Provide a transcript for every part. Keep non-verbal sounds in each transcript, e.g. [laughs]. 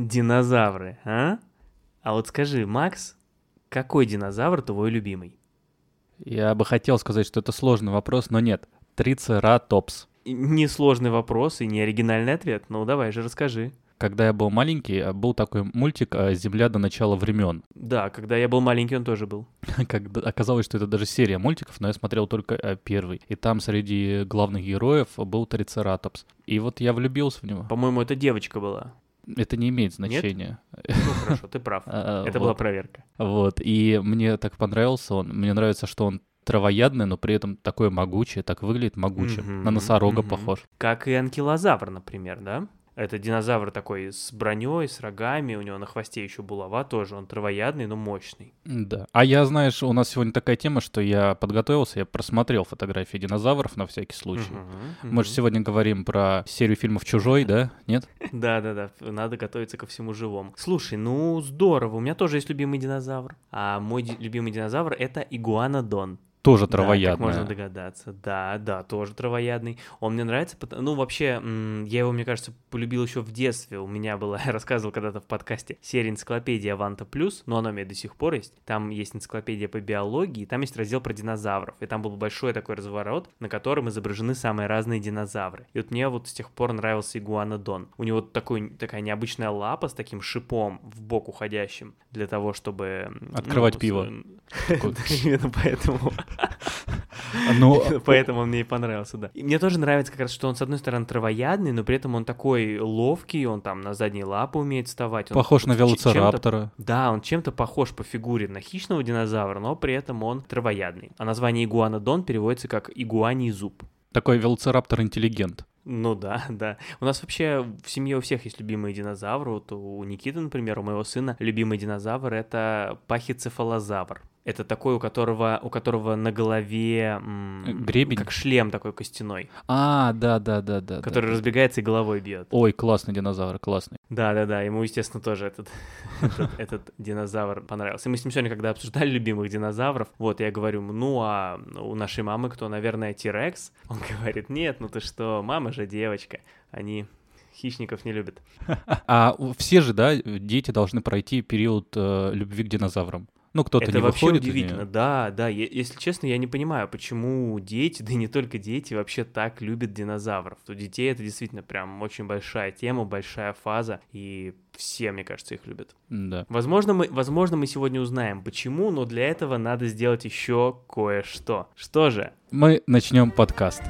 Динозавры, а? А вот скажи, Макс, какой динозавр твой любимый? Я бы хотел сказать, что это сложный вопрос, но нет. Трицератопс. Несложный вопрос и не оригинальный ответ. Ну, давай же расскажи. Когда я был маленький, а, был такой мультик а, «Земля до начала времен». Да, когда я был маленький, он тоже был. [laughs] Оказалось, что это даже серия мультиков, но я смотрел только а, первый. И там среди главных героев был Трицератопс. И вот я влюбился в него. По-моему, это девочка была. Это не имеет значения. Ну хорошо, ты прав. [laughs] Это была проверка. Вот, и мне так понравился он. Мне нравится, что он травоядный, но при этом такой могучий, так выглядит могучим. На носорога похож. Как и анкилозавр, например, да? Это динозавр такой с броней, с рогами, у него на хвосте еще булава тоже, он травоядный, но мощный. Да. А я, знаешь, у нас сегодня такая тема, что я подготовился, я просмотрел фотографии динозавров на всякий случай. Uh-huh, uh-huh. Мы же сегодня говорим про серию фильмов «Чужой», да? Нет? [laughs] Да-да-да, надо готовиться ко всему живому. Слушай, ну здорово, у меня тоже есть любимый динозавр. А мой любимый динозавр — это игуанодон. Тоже травоядный. Да, как можно догадаться. Да, да, тоже травоядный. Он мне нравится, ну, вообще, я его, мне кажется, полюбил еще в детстве. У меня была, [laughs] я рассказывал когда-то в подкасте, серия энциклопедия Аванта Плюс, но она у меня до сих пор есть. Там есть энциклопедия по биологии, там есть раздел про динозавров. И там был большой такой разворот, на котором изображены самые разные динозавры. И вот мне вот с тех пор нравился игуанодон. У него такой, такая необычная лапа с таким шипом в бок уходящим для того, чтобы... Открывать ну, пиво. [laughs] Именно поэтому [laughs] но... Поэтому он мне и понравился, да. И мне тоже нравится как раз, что он, с одной стороны, травоядный, но при этом он такой ловкий, он там на задние лапы умеет вставать. Похож на велоцираптора. Да, он чем-то похож по фигуре на хищного динозавра, но при этом он травоядный. А название игуанодон переводится как игуаний зуб. Такой велоцираптор-интеллигент. Ну да, [laughs] да. У нас вообще в семье у всех есть любимые динозавры. Вот у Никиты, например, у моего сына любимый динозавр это пахицефалозавр. Это такой, у которого, у которого на голове гребень, как шлем такой костяной. А, да, да, да, да. Который да. разбегается и головой бьет. Ой, классный динозавр, классный. Да, да, да. Ему, естественно, тоже этот, [laughs] этот, этот динозавр понравился. И мы с ним сегодня, когда обсуждали любимых динозавров, вот я говорю, ну а у нашей мамы кто, наверное, Тирекс? Он [laughs] говорит, нет, ну ты что, мама же девочка. Они хищников не любят. [laughs] А все же, да, дети должны пройти период э, любви к динозаврам. Ну, кто-то Это не вообще выходит удивительно, да, да. Если честно, я не понимаю, почему дети, [laughs] да и не только дети, вообще так любят динозавров. У детей это действительно прям очень большая тема, большая фаза, и все, мне кажется, их любят. Да. Возможно, мы, возможно, мы сегодня узнаем, почему, но для этого надо сделать еще кое-что. Что же? Мы начнем подкаст.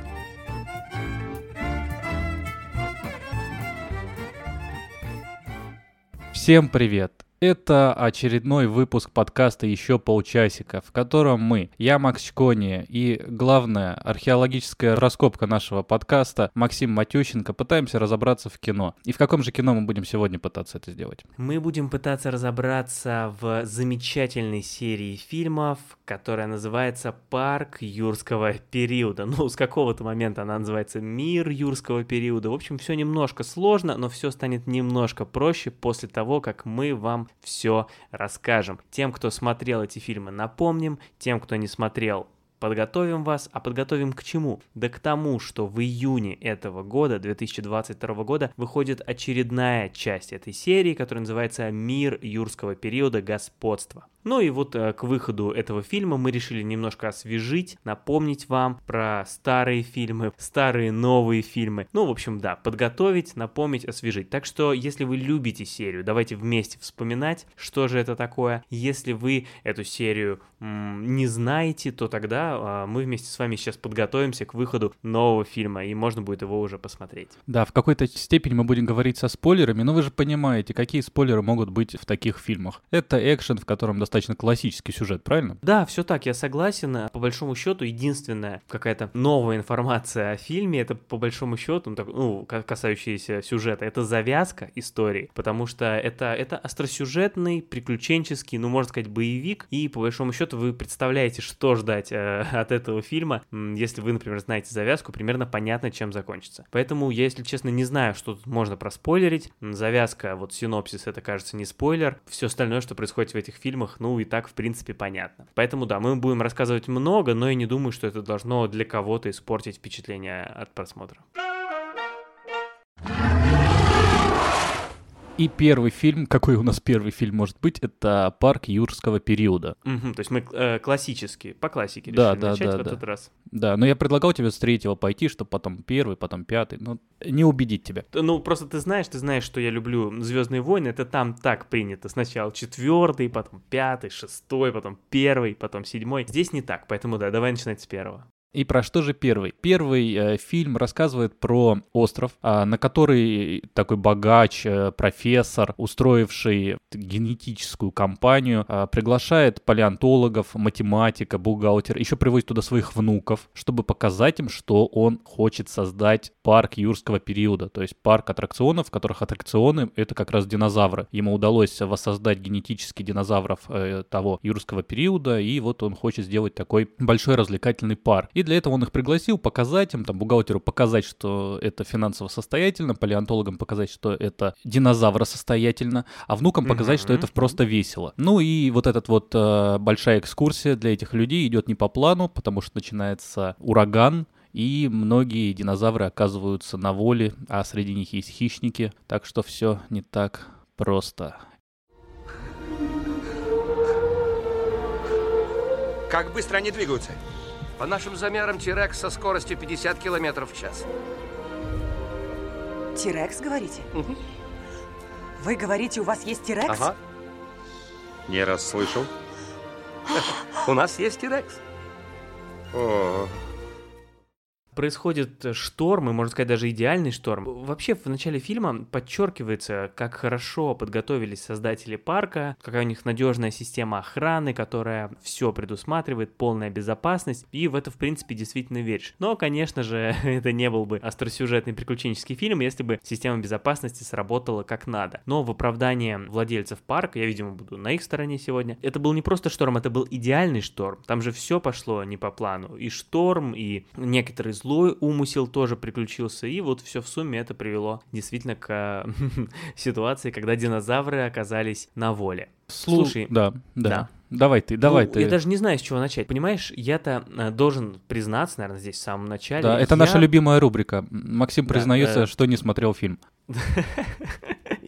Всем привет! Это очередной выпуск подкаста «Еще полчасика», в котором мы, я Макс Чкони и главная археологическая раскопка нашего подкаста Максим Матющенко пытаемся разобраться в кино. И в каком же кино мы будем сегодня пытаться это сделать? Мы будем пытаться разобраться в замечательной серии фильмов, которая называется «Парк юрского периода». [laughs] Ну, с какого-то момента она называется «Мир юрского периода». В общем, все немножко сложно, но все станет немножко проще после того, как мы вам все расскажем. Тем, кто смотрел эти фильмы, напомним. Тем, кто не смотрел, подготовим вас. А подготовим к чему? Да к тому, что в июне этого года, 2022 года, выходит очередная часть этой серии, которая называется «Мир юрского периода господства». Ну и вот э, к выходу этого фильма мы решили немножко освежить, напомнить вам про старые фильмы, старые новые фильмы. Ну, в общем, да, подготовить, напомнить, освежить. Так что, если вы любите серию, давайте вместе вспоминать, что же это такое. Если вы эту серию м- не знаете, то тогда э, мы вместе с вами сейчас подготовимся к выходу нового фильма, и можно будет его уже посмотреть. Да, в какой-то степени мы будем говорить со спойлерами, но вы же понимаете, какие спойлеры могут быть в таких фильмах. Это экшен, в котором достаточно достаточно классический сюжет, правильно? Да, все так, я согласен. По большому счету, единственная какая-то новая информация о фильме, это по большому счету, ну, ну касающаяся сюжета, это завязка истории, потому что это, это остросюжетный, приключенческий, ну, можно сказать, боевик, и по большому счету вы представляете, что ждать э, [laughs] от этого фильма, если вы, например, знаете завязку, примерно понятно, чем закончится. Поэтому я, если честно, не знаю, что тут можно проспойлерить. Завязка, вот синопсис, это, кажется, не спойлер. Все остальное, что происходит в этих фильмах, ну и так, в принципе, понятно. Поэтому, да, мы будем рассказывать много, но я не думаю, что это должно для кого-то испортить впечатление от просмотра. И первый фильм, какой у нас первый фильм может быть, это «Парк юрского периода». Угу, то есть мы э, классически, по классике Да, решили да, начать да, в да. этот раз. Да, но я предлагал тебе с третьего пойти, чтобы потом первый, потом пятый, но не убедить тебя. Ну, просто ты знаешь, ты знаешь, что я люблю Звездные войны. Это там так принято. Сначала четвертый, потом пятый, шестой, потом первый, потом седьмой. Здесь не так, поэтому да, давай начинать с первого. И про что же первый? Первый э, фильм рассказывает про остров, а, на который такой богач, э, профессор, устроивший генетическую компанию, а, приглашает палеонтологов, математика, бухгалтер, еще приводит туда своих внуков, чтобы показать им, что он хочет создать парк юрского периода, то есть парк аттракционов, в которых аттракционы — это как раз динозавры. Ему удалось воссоздать генетически динозавров э, того юрского периода, и вот он хочет сделать такой большой развлекательный парк. И для этого он их пригласил показать им, там, бухгалтеру показать, что это финансово состоятельно, палеонтологам показать, что это динозавра состоятельно, а внукам показать, что Мгм. это просто весело. Ну и вот этот вот э, большая экскурсия для этих людей идет не по плану, потому что начинается ураган, и многие динозавры оказываются на воле, а среди них есть хищники, так что все не так просто. Как быстро они двигаются? По нашим замерам, Тирекс со скоростью 50 километров в час. Тирекс, говорите? Мгм. Вы говорите, у вас есть Тирекс? Ага. Не раз слышал. [gasps] У нас есть Тирекс. О, Происходит э, шторм, и, можно сказать, даже идеальный шторм. Вообще, в начале фильма подчеркивается, как хорошо подготовились создатели парка, какая у них надежная система охраны, которая все предусматривает, полная безопасность, и в это, в принципе, действительно веришь. Но, конечно же, [laughs] это не был бы остросюжетный приключенческий фильм, если бы система безопасности сработала как надо. Но в оправдание владельцев парка, я, видимо, буду на их стороне сегодня, это был не просто шторм, это был идеальный шторм. Там же все пошло не по плану. И шторм, и некоторый злой умысел тоже приключился, и вот все в сумме это привело действительно к [laughs] ситуации, когда динозавры оказались на воле. Слу- Слушай, да, да. да. Давай ты, давай ну, ты. Я даже не знаю, с чего начать. Понимаешь, я-то э, должен признаться, наверное, здесь в самом начале. Да, это я- наша любимая рубрика. Максим Да, признается, э, что не смотрел фильм. [laughs]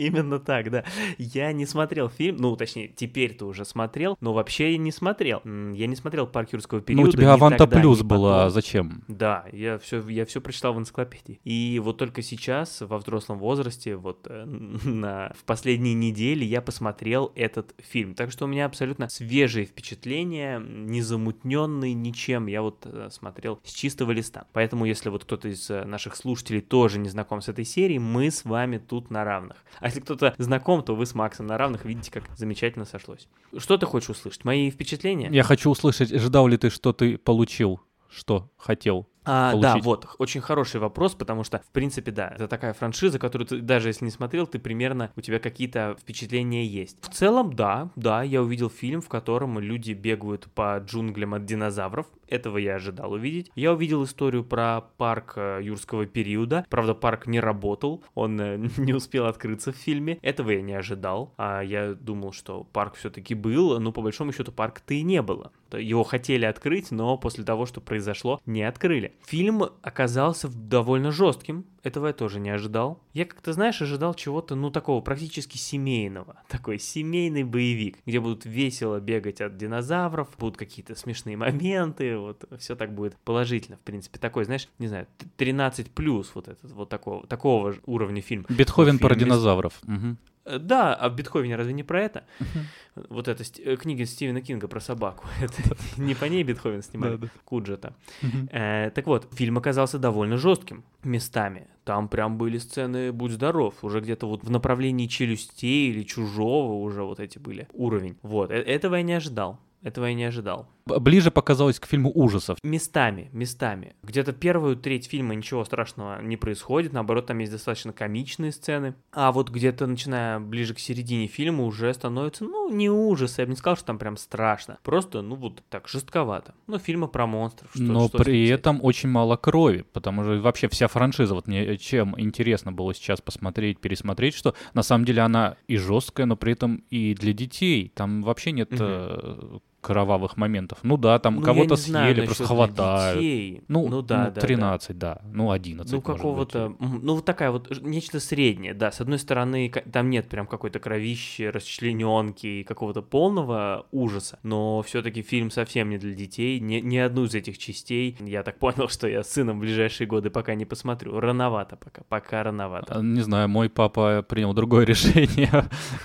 Именно так, да. Я не смотрел фильм, ну, точнее, теперь-то уже смотрел, но вообще я не смотрел. Я не смотрел «Парк юрского Ну, периода». у тебя Аванта тогда, Плюс была, зачем? Да, я все, я все прочитал в энциклопедии. И вот только сейчас, во взрослом возрасте, вот э, [laughs] на, в последние недели я посмотрел этот фильм. Так что у меня абсолютно свежие впечатления, незамутненные ничем. Я вот э, смотрел с чистого листа. Поэтому, если вот кто-то из э, наших слушателей тоже не знаком с этой серией, мы с вами тут на равных. А если кто-то знаком, то вы с Максом на равных. Видите, как замечательно сошлось. Что ты хочешь услышать? Мои впечатления? Я хочу услышать, ждал ли ты, что ты получил, что хотел? А, да, вот, очень хороший вопрос, потому что, в принципе, да, это такая франшиза, которую ты, даже если не смотрел, ты примерно, у тебя какие-то впечатления есть. В целом, да, да, я увидел фильм, в котором люди бегают по джунглям от динозавров, этого я ожидал увидеть. Я увидел историю про парк э, юрского периода, правда, парк не работал, он э, [laughs] не успел открыться в фильме, этого я не ожидал, а я думал, что парк все-таки был, но по большому счету парка-то и не было. Его хотели открыть, но после того, что произошло, не открыли. Фильм оказался довольно жестким, этого я тоже не ожидал. Я как-то, знаешь, ожидал чего-то, ну, такого практически семейного. [laughs] Такой семейный боевик, где будут весело бегать от динозавров, будут какие-то смешные моменты, вот, все так будет положительно, в принципе. Такой, знаешь, не знаю, т- 13 плюс вот этот, вот такого, такого же уровня фильм. Бетховен про фильме с- динозавров. Э, Да, а в Бетховене разве не про это? Вот эта ст- э, книга Стивена Кинга про собаку. [laughs] Это не по ней Бетховен снимали, Да-да. Куджета. Мгм. Э, так вот, фильм оказался довольно жестким местами. Там прям были сцены «Будь здоров», уже где-то вот в направлении челюстей или чужого уже вот эти были уровень. Вот, э- этого я не ожидал. Этого я не ожидал. Ближе показалось к фильму ужасов. Местами, местами. Где-то первую треть фильма ничего страшного не происходит, наоборот, там есть достаточно комичные сцены. А вот где-то, начиная ближе к середине фильма, уже становится, ну, не ужас, я бы не сказал, что там прям страшно. Просто, ну, вот так, жестковато. Ну, фильмы про монстров. Что, но что при этом очень мало крови, потому что вообще вся франшиза, вот мне чем интересно было сейчас посмотреть, пересмотреть, что на самом деле она и жесткая, но при этом и для детей. Там вообще нет Мгм. Кровавых моментов. Ну да, там Ну, кого-то не знаю съели, просто хватают. детей. Ну, ну да, да, да. 13, да. Ну, 11, Ну, какого-то, ну, вот такая вот, нечто среднее, да. С одной стороны, там нет прям какой-то кровищи, расчлененки и какого-то полного ужаса, но все-таки фильм совсем не для детей, ни, ни одну из этих частей. Я так понял, что я с сыном в ближайшие годы пока не посмотрю. Рановато пока, пока рановато. А, Не знаю, мой папа принял другое [laughs] решение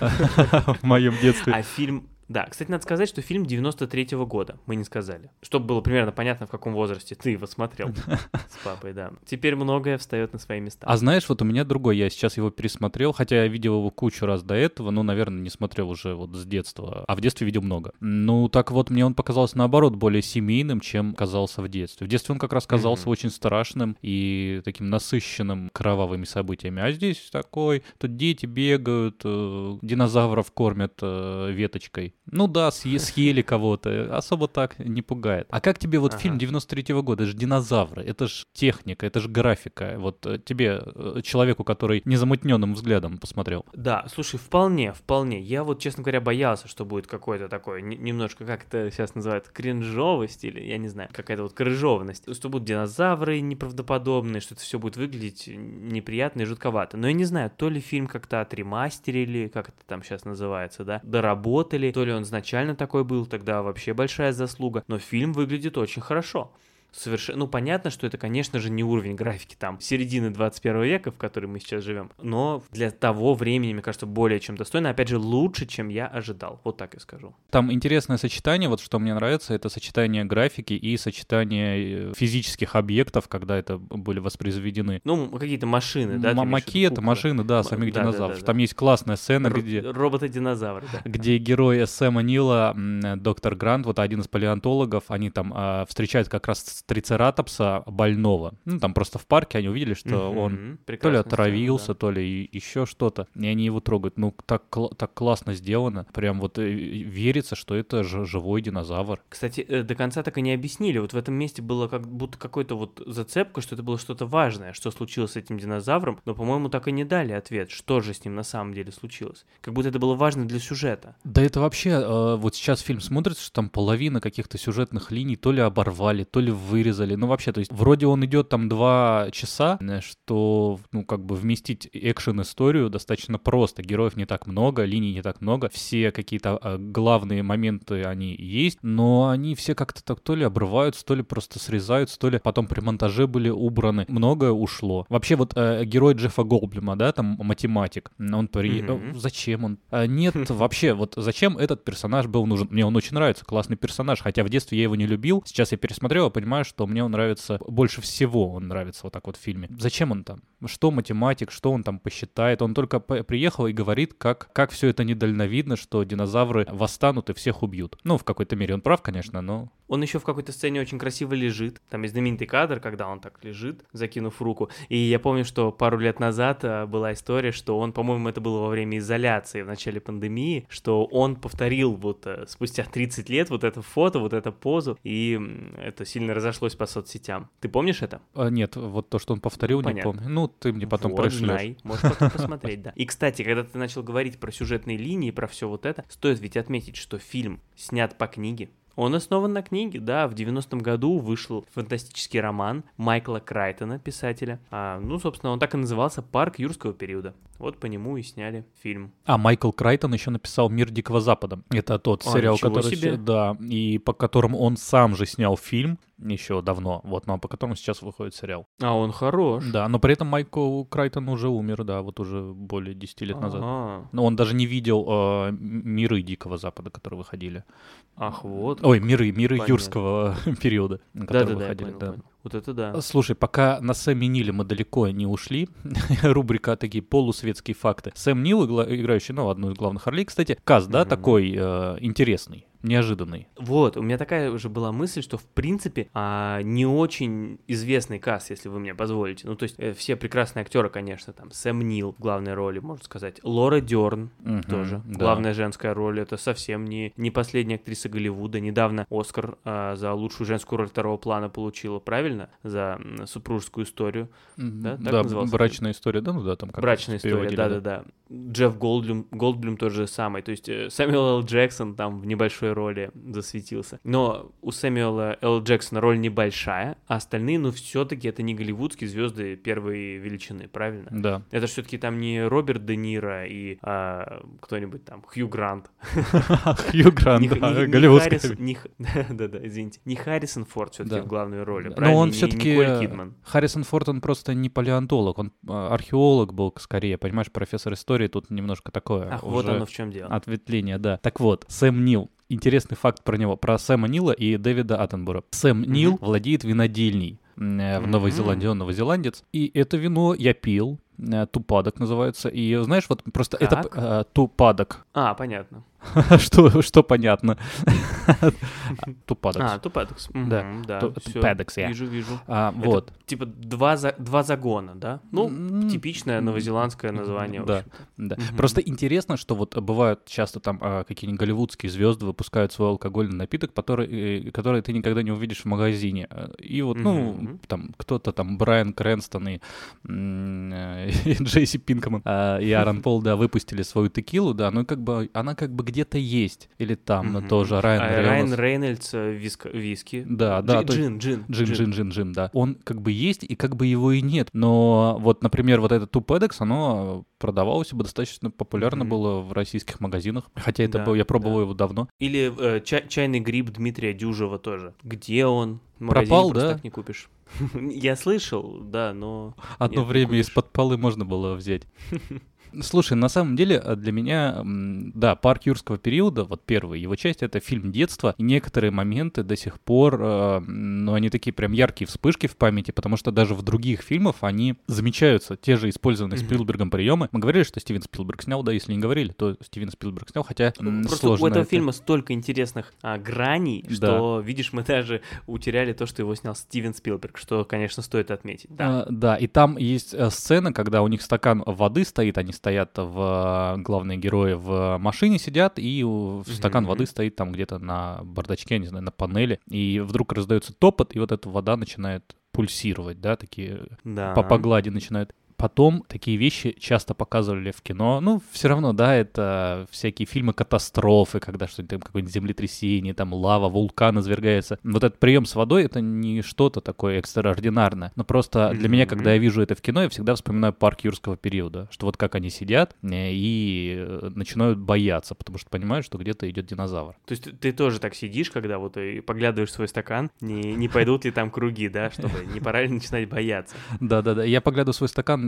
[laughs] в моем детстве. А фильм... Да, кстати, надо сказать, что фильм 93-го года, мы не сказали. Чтобы было примерно понятно, в каком возрасте ты его смотрел [laughs] с папой, да. Теперь многое встает на свои места. А знаешь, вот у меня другой, я сейчас его пересмотрел, хотя я видел его кучу раз до этого, но, наверное, не смотрел уже вот с детства, а в детстве видел много. Ну, так вот, мне он показался, наоборот, более семейным, чем казался в детстве. В детстве он как раз казался очень страшным и таким насыщенным кровавыми событиями, а здесь такой, тут дети бегают, э, динозавров кормят э, веточкой. Ну да, съе- съели кого-то, особо так не пугает. А как тебе вот Ага. фильм 93-го года, это же динозавры, это же техника, это же графика. Вот э, тебе, э, человеку, который незамутненным взглядом посмотрел. Да, слушай, вполне, вполне. Я вот, честно говоря, боялся, что будет какой-то такой, н- немножко, как это сейчас называют, кринжовость или, я не знаю, какая-то вот крыжованность. Что будут динозавры неправдоподобные, что это все будет выглядеть неприятно и жутковато. Но я не знаю, то ли фильм как-то отремастерили, как это там сейчас называется, да, доработали, то ли он изначально такой был, тогда вообще большая заслуга. Но фильм выглядит очень хорошо. Совершенно, ну, понятно, что это, конечно же, не уровень графики там середины 21 века, в которой мы сейчас живем, но для того времени, мне кажется, более чем достойно, опять же, лучше, чем я ожидал, вот так и скажу. Там интересное сочетание, вот что мне нравится, это сочетание графики и сочетание э, физических объектов, когда это были воспроизведены. Ну, какие-то машины, да? М- макеты, машины, да, самих да, да, динозавров. да, Там да. есть классная сцена, Р- где... Роботы-динозавры, да. [laughs] где герой Сэма Нила, доктор Грант, вот один из палеонтологов, они там а, встречают как раз трицератопса больного. Ну, там просто в парке они увидели, что он Мгм, то ли отравился, сцена, то ли еще что-то. И они его трогают. Ну, так, так классно сделано. Прям вот э, верится, что это живой динозавр. да. Кстати, э, до конца так и не объяснили. Вот в этом месте было как будто какой-то вот зацепка, что это было что-то важное, что случилось с этим динозавром, но, по-моему, так и не дали ответ, что же с ним на самом деле случилось. Как будто это было важно для сюжета. Да это вообще, э, вот сейчас фильм смотрится, что там половина каких-то сюжетных линий то ли оборвали, то ли вырезали. Ну вообще, то есть вроде он идет там два часа, что, ну как бы вместить экшен-историю достаточно просто. Героев не так много, линий не так много, все какие-то э, главные моменты они есть, но они все как-то так то ли обрываются, то ли просто срезаются, то ли потом при монтаже были убраны. Многое ушло. Вообще вот э, герой Джеффа Голблюма, да, там математик, он при... Э, Зачем он? А, Нет, [laughs] вообще, вот зачем этот персонаж был нужен? Мне он очень нравится, классный персонаж, хотя в детстве я его не любил. Сейчас я пересмотрел и понимаю, что мне он нравится больше всего, он нравится вот так вот в фильме. Зачем он там? Что математик, что он там посчитает? Он только приехал и говорит, как, как все это недальновидно, что динозавры восстанут и всех убьют. Ну, в какой-то мере он прав, конечно, но... Он еще в какой-то сцене очень красиво лежит. Там есть знаменитый кадр, когда он так лежит, закинув руку. И я помню, что пару лет назад а, была история, что он, по-моему, это было во время изоляции в начале пандемии, что он повторил вот а, спустя 30 лет вот это фото, вот эту позу, и это сильно разошлось по соцсетям. Ты помнишь это? а, нет, вот то, что он повторил, не Понятно. помню. Ну, ты мне потом вот, пришлешь. знай, можешь потом [laughs] посмотреть, да. И, кстати, когда ты начал говорить про сюжетные линии, про все вот это, стоит ведь отметить, что фильм снят по книге. Он основан на книге, да, в 90-м году вышел фантастический роман Майкла Крайтона, писателя. А, ну, собственно, он так и назывался «Парк юрского периода». Вот по нему и сняли фильм. А Майкл Крайтон еще написал «Мир Дикого Запада». Это тот А, сериал, который... себе. се- Да, и по которому он сам же снял фильм еще давно, вот, но по которому сейчас выходит сериал. А он хорош. Да, но при этом Майкл Крайтон уже умер, да, вот уже более 10 лет назад. Ага. Но он даже не видел э, «Миры Дикого Запада», которые выходили. Ах, вот. Ой, «Миры», «Миры» Понятно. юрского [laughs] периода, которые Да-да-да, я выходили, понял, да. понял. Вот это да. Слушай, пока на Сэме Ниле мы далеко не ушли, [laughs] рубрика такие полусветские факты. Сэм Нил, играющий, ну, одну из главных ролей, кстати, каст, да, такой э, интересный, неожиданный. Вот, у меня такая же была мысль, что в принципе а, не очень известный каст, если вы мне позволите. Ну, то есть э, все прекрасные актеры, конечно, там Сэм Нил в главной роли, можно сказать, Лора Дерн Мгм, тоже. да. Главная женская роль, это совсем не, не последняя актриса Голливуда. Недавно Оскар а, за лучшую женскую роль второго плана получила, правильно? За супружескую историю. Мгм, Да, так Да, назывался брачная история, да, ну да, там как Брачная история, переводили, да-да-да. Джефф Голдблюм, Голдблюм тот же самый. То есть э, Сэмюэл Л. Джексон там в небольшой роли засветился. Но у Сэмюэла Л. Джексона роль небольшая, а остальные, ну, все-таки это не голливудские звезды первой величины, правильно? Да. Это все-таки там не Роберт Де Ниро и а, кто-нибудь там, Хью Грант. Хью Грант, Х- [laughs] Да-да, извините. Не Харрисон Форд все-таки в главной роли, Но правильно? он Не- не все-таки... Харрисон Форд, он просто не палеонтолог, он а, археолог был скорее, понимаешь, профессор истории, тут немножко такое Ах, вот оно в чем дело. ответвление, да. Так вот, Сэм Нил. Интересный факт про него, про Сэма Нила и Дэвида Аттенбора. Сэм Мгм. Нил владеет винодельней э, в Новой. Зеландии, он новозеландец. И это вино я пил, тупадок называется. И знаешь, вот просто это Как? э, тупадок. [laughs] А, понятно. что, что понятно? [laughs] Тупадок. А, Тупадекс. Да. да. Ту- всё. Тупадекс, я. Вижу, вижу. А, Это вот. Типа два, за... два загона, да? Ну, типичное новозеландское название, Да. Да. Просто интересно, что вот бывают часто там а, какие-нибудь голливудские звезды выпускают свой алкогольный напиток, который, э, который ты никогда не увидишь в магазине. Э, И вот, ну, там кто-то там Брайан Крэнстон и, э, [laughs] и Джейси Пинкман а, и Аарон [laughs] Пол, да, выпустили свою текилу, да, ну как бы она как бы где-то есть. Или там Мгм. тоже Райан А Рейнольдс. Райан Рейнольдс э, виска- виски. Да, да, Джи- то есть- Джин, джин. Джин, джин, джин, джин, да. Он как бы есть, и как бы его и нет. Но вот, например, вот этот Тупедекс, оно продавалось бы достаточно популярно Мгм. было в российских магазинах. Хотя это Да, был, я пробовал да. его давно. Или э, ча- чайный гриб Дмитрия Дюжева тоже. Где он? В Пропал, да? так не купишь. [laughs] Я слышал, да, но... Одно время из-под полы можно было взять. [laughs] Слушай, на самом деле э, для меня, да, «Парк юрского периода», вот первая его часть, это фильм детства, и некоторые моменты до сих пор, э, ну, они такие прям яркие вспышки в памяти, потому что даже в других фильмах они замечаются, те же использованные Мгм. Спилбергом приемы. Мы говорили, что Стивен Спилберг снял, да, если не говорили, то Стивен Спилберг снял, хотя м, Просто сложно у этого это. фильма столько интересных а, граней, что, видишь, мы даже утеряли то, что его снял Стивен Спилберг, что, конечно, стоит отметить. Да. А, да, и там есть э, сцена, когда у них стакан воды стоит, они стоят в э, главные герои в машине сидят, и стакан Мгм. воды стоит там где-то на бардачке, я не знаю, на панели, и вдруг раздается топот, и вот эта вода начинает пульсировать, да, такие да. по, по глади начинают. Потом такие вещи часто показывали в кино. Ну, все равно, да, это всякие фильмы катастрофы, когда что-нибудь там, какое-нибудь землетрясение, там лава, вулкан извергается. Вот этот прием с водой это не что-то такое экстраординарное. Но просто для меня, Мгм. когда я вижу это в кино, я всегда вспоминаю парк юрского периода. Что вот как они сидят э, и э, начинают бояться, потому что понимают, что где-то идет динозавр. То есть ты- ты тоже так сидишь, когда вот и поглядываешь в свой стакан, не, не пойдут ли там круги, да, чтобы не пора ли начинать бояться. [laughs] Да-да-да. Я поглядываю в свой стакан, э,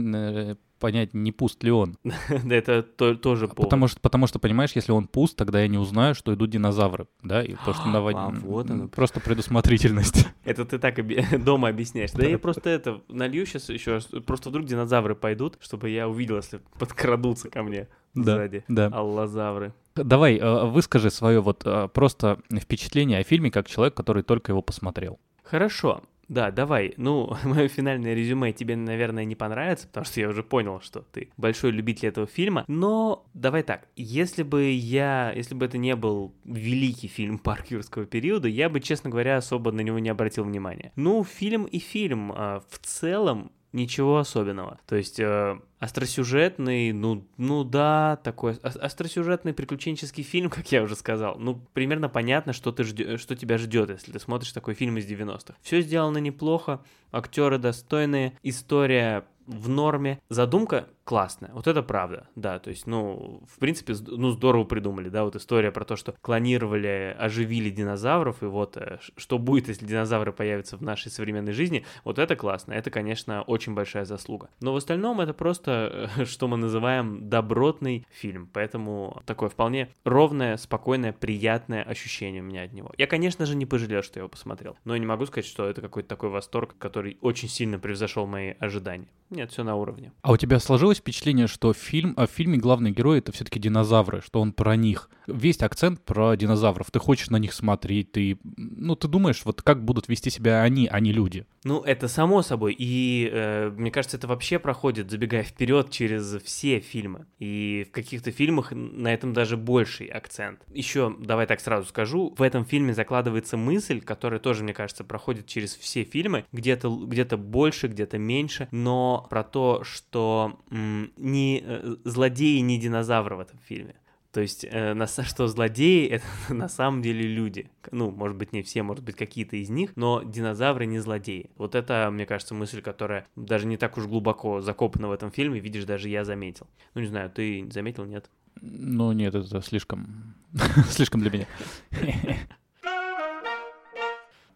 понять, не пуст ли он. [laughs] Да, это то- тоже повод. Потому что, потому что, понимаешь, если он пуст, тогда я не узнаю, что идут динозавры, да, и то, что на воде- А, вот оно. Просто предусмотрительность. [laughs] Это ты так [laughs] дома объясняешь. Да я просто это налью сейчас еще, просто вдруг динозавры пойдут, чтобы я увидел, если подкрадутся ко мне сзади. да. Аллозавры. Давай, э, выскажи свое вот э, просто впечатление о фильме как человек, который только его посмотрел. Хорошо. Да, давай. Ну, [laughs] мое финальное резюме тебе, наверное, не понравится, потому что я уже понял, что ты большой любитель этого фильма. Но давай так. Если бы я, если бы это не был великий фильм парк юрского периода, я бы, честно говоря, особо на него не обратил внимания. Ну, фильм и фильм. а, В целом, ничего особенного. То есть э, остросюжетный, ну, ну да, такой ос- остросюжетный приключенческий фильм, [laughs] как я уже сказал. Ну, примерно понятно, что, ты ждё- что тебя ждет, если ты смотришь такой фильм из 90-х. Все сделано неплохо, актеры достойные, история в норме, задумка классная, вот это правда, да, то есть, ну, в принципе, ну, здорово придумали, да, вот история про то, что клонировали, оживили динозавров, и вот э, что будет, если динозавры появятся в нашей современной жизни, вот это классно, это, конечно, очень большая заслуга. Но в остальном это просто, э, [laughs] что мы называем добротный фильм, поэтому такое вполне ровное, спокойное, приятное ощущение у меня от него. Я, конечно же, не пожалел, что я его посмотрел, но я не могу сказать, что это какой-то такой восторг, который очень сильно превзошел мои ожидания. Нет, все на уровне. А у тебя сложилось впечатление, что фильм, а в фильме главный герой это все-таки динозавры, что он про них. Весь акцент про динозавров. Ты хочешь на них смотреть, ты, ну, ты думаешь, вот как будут вести себя они, а не люди. Ну, это само собой. И э, мне кажется, это вообще проходит, забегая вперед, через все фильмы. И в каких-то фильмах на этом даже больший акцент. Еще, давай так сразу скажу, в этом фильме закладывается мысль, которая тоже, мне кажется, проходит через все фильмы. Где-то где больше, где-то меньше. Но про то, что м, не э, злодеи, не динозавры в этом фильме. То есть, э, на, что злодеи это [laughs] на самом деле люди. Ну, может быть, не все, может быть, какие-то из них, но динозавры не злодеи. Вот это, мне кажется, мысль, которая даже не так уж глубоко закопана в этом фильме, видишь, даже я заметил. Ну, не знаю, ты заметил, нет? Ну нет, это слишком... [laughs] слишком для меня.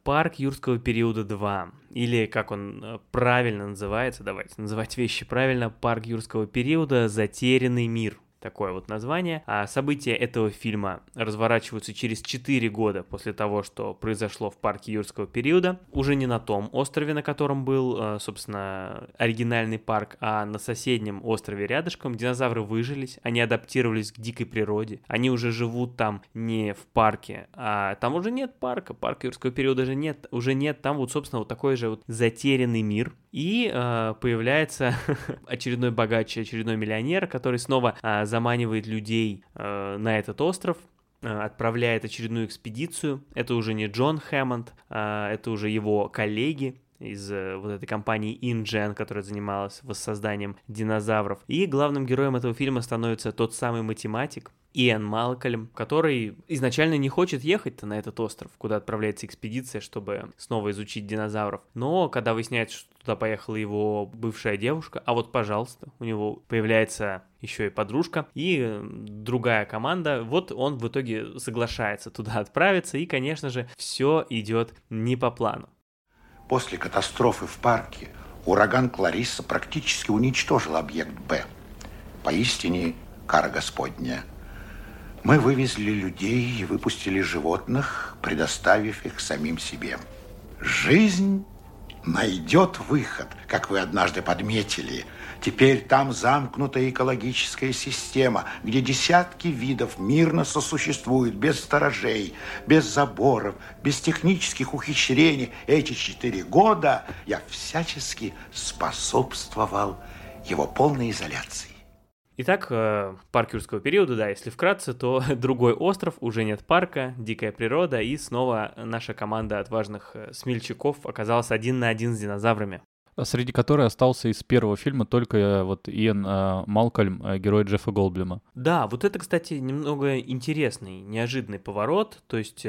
Парк юрского периода 2, или как он э, правильно называется, давайте называть вещи правильно, Парк юрского периода «Затерянный мир». Такое вот название. А события этого фильма разворачиваются через 4 года после того, что произошло в парке юрского периода. Уже не на том острове, на котором был, э, собственно, оригинальный парк, а на соседнем острове рядышком. Динозавры выжились, они адаптировались к дикой природе. Они уже живут там не в парке, а там уже нет парка. Парк юрского периода же нет, уже нет. Там вот, собственно, вот такой же вот затерянный мир. И э, появляется [laughs] очередной богач, очередной миллионер, который снова э, заманивает людей э, на этот остров, э, отправляет очередную экспедицию. Это уже не Джон Хэммонд, э, это уже его коллеги из вот этой компании InGen, которая занималась воссозданием динозавров. И главным героем этого фильма становится тот самый математик, Иэн Малкольм, который изначально не хочет ехать на этот остров, куда отправляется экспедиция, чтобы снова изучить динозавров. Но когда выясняется, что туда поехала его бывшая девушка, а вот, пожалуйста, у него появляется еще и подружка и другая команда, вот он в итоге соглашается туда отправиться, и, конечно же, все идет не по плану. После катастрофы в парке ураган Кларисса практически уничтожил объект «Б». Поистине, кара Господня. Мы вывезли людей и выпустили животных, предоставив их самим себе. Жизнь найдет выход, как вы однажды подметили. Теперь там замкнутая экологическая система, где десятки видов мирно сосуществуют без сторожей, без заборов, без технических ухищрений. Эти четыре года я всячески способствовал его полной изоляции. Итак, э, парк юрского периода, да, если вкратце, то [laughs] другой остров, уже нет парка, дикая природа, и снова наша команда отважных э, смельчаков оказалась один на один с динозаврами. Среди которой остался из первого фильма только э, вот Иэн э, Малкольм, э, герой Джеффа Голдблюма. Да, вот это, кстати, немного интересный, неожиданный поворот. То есть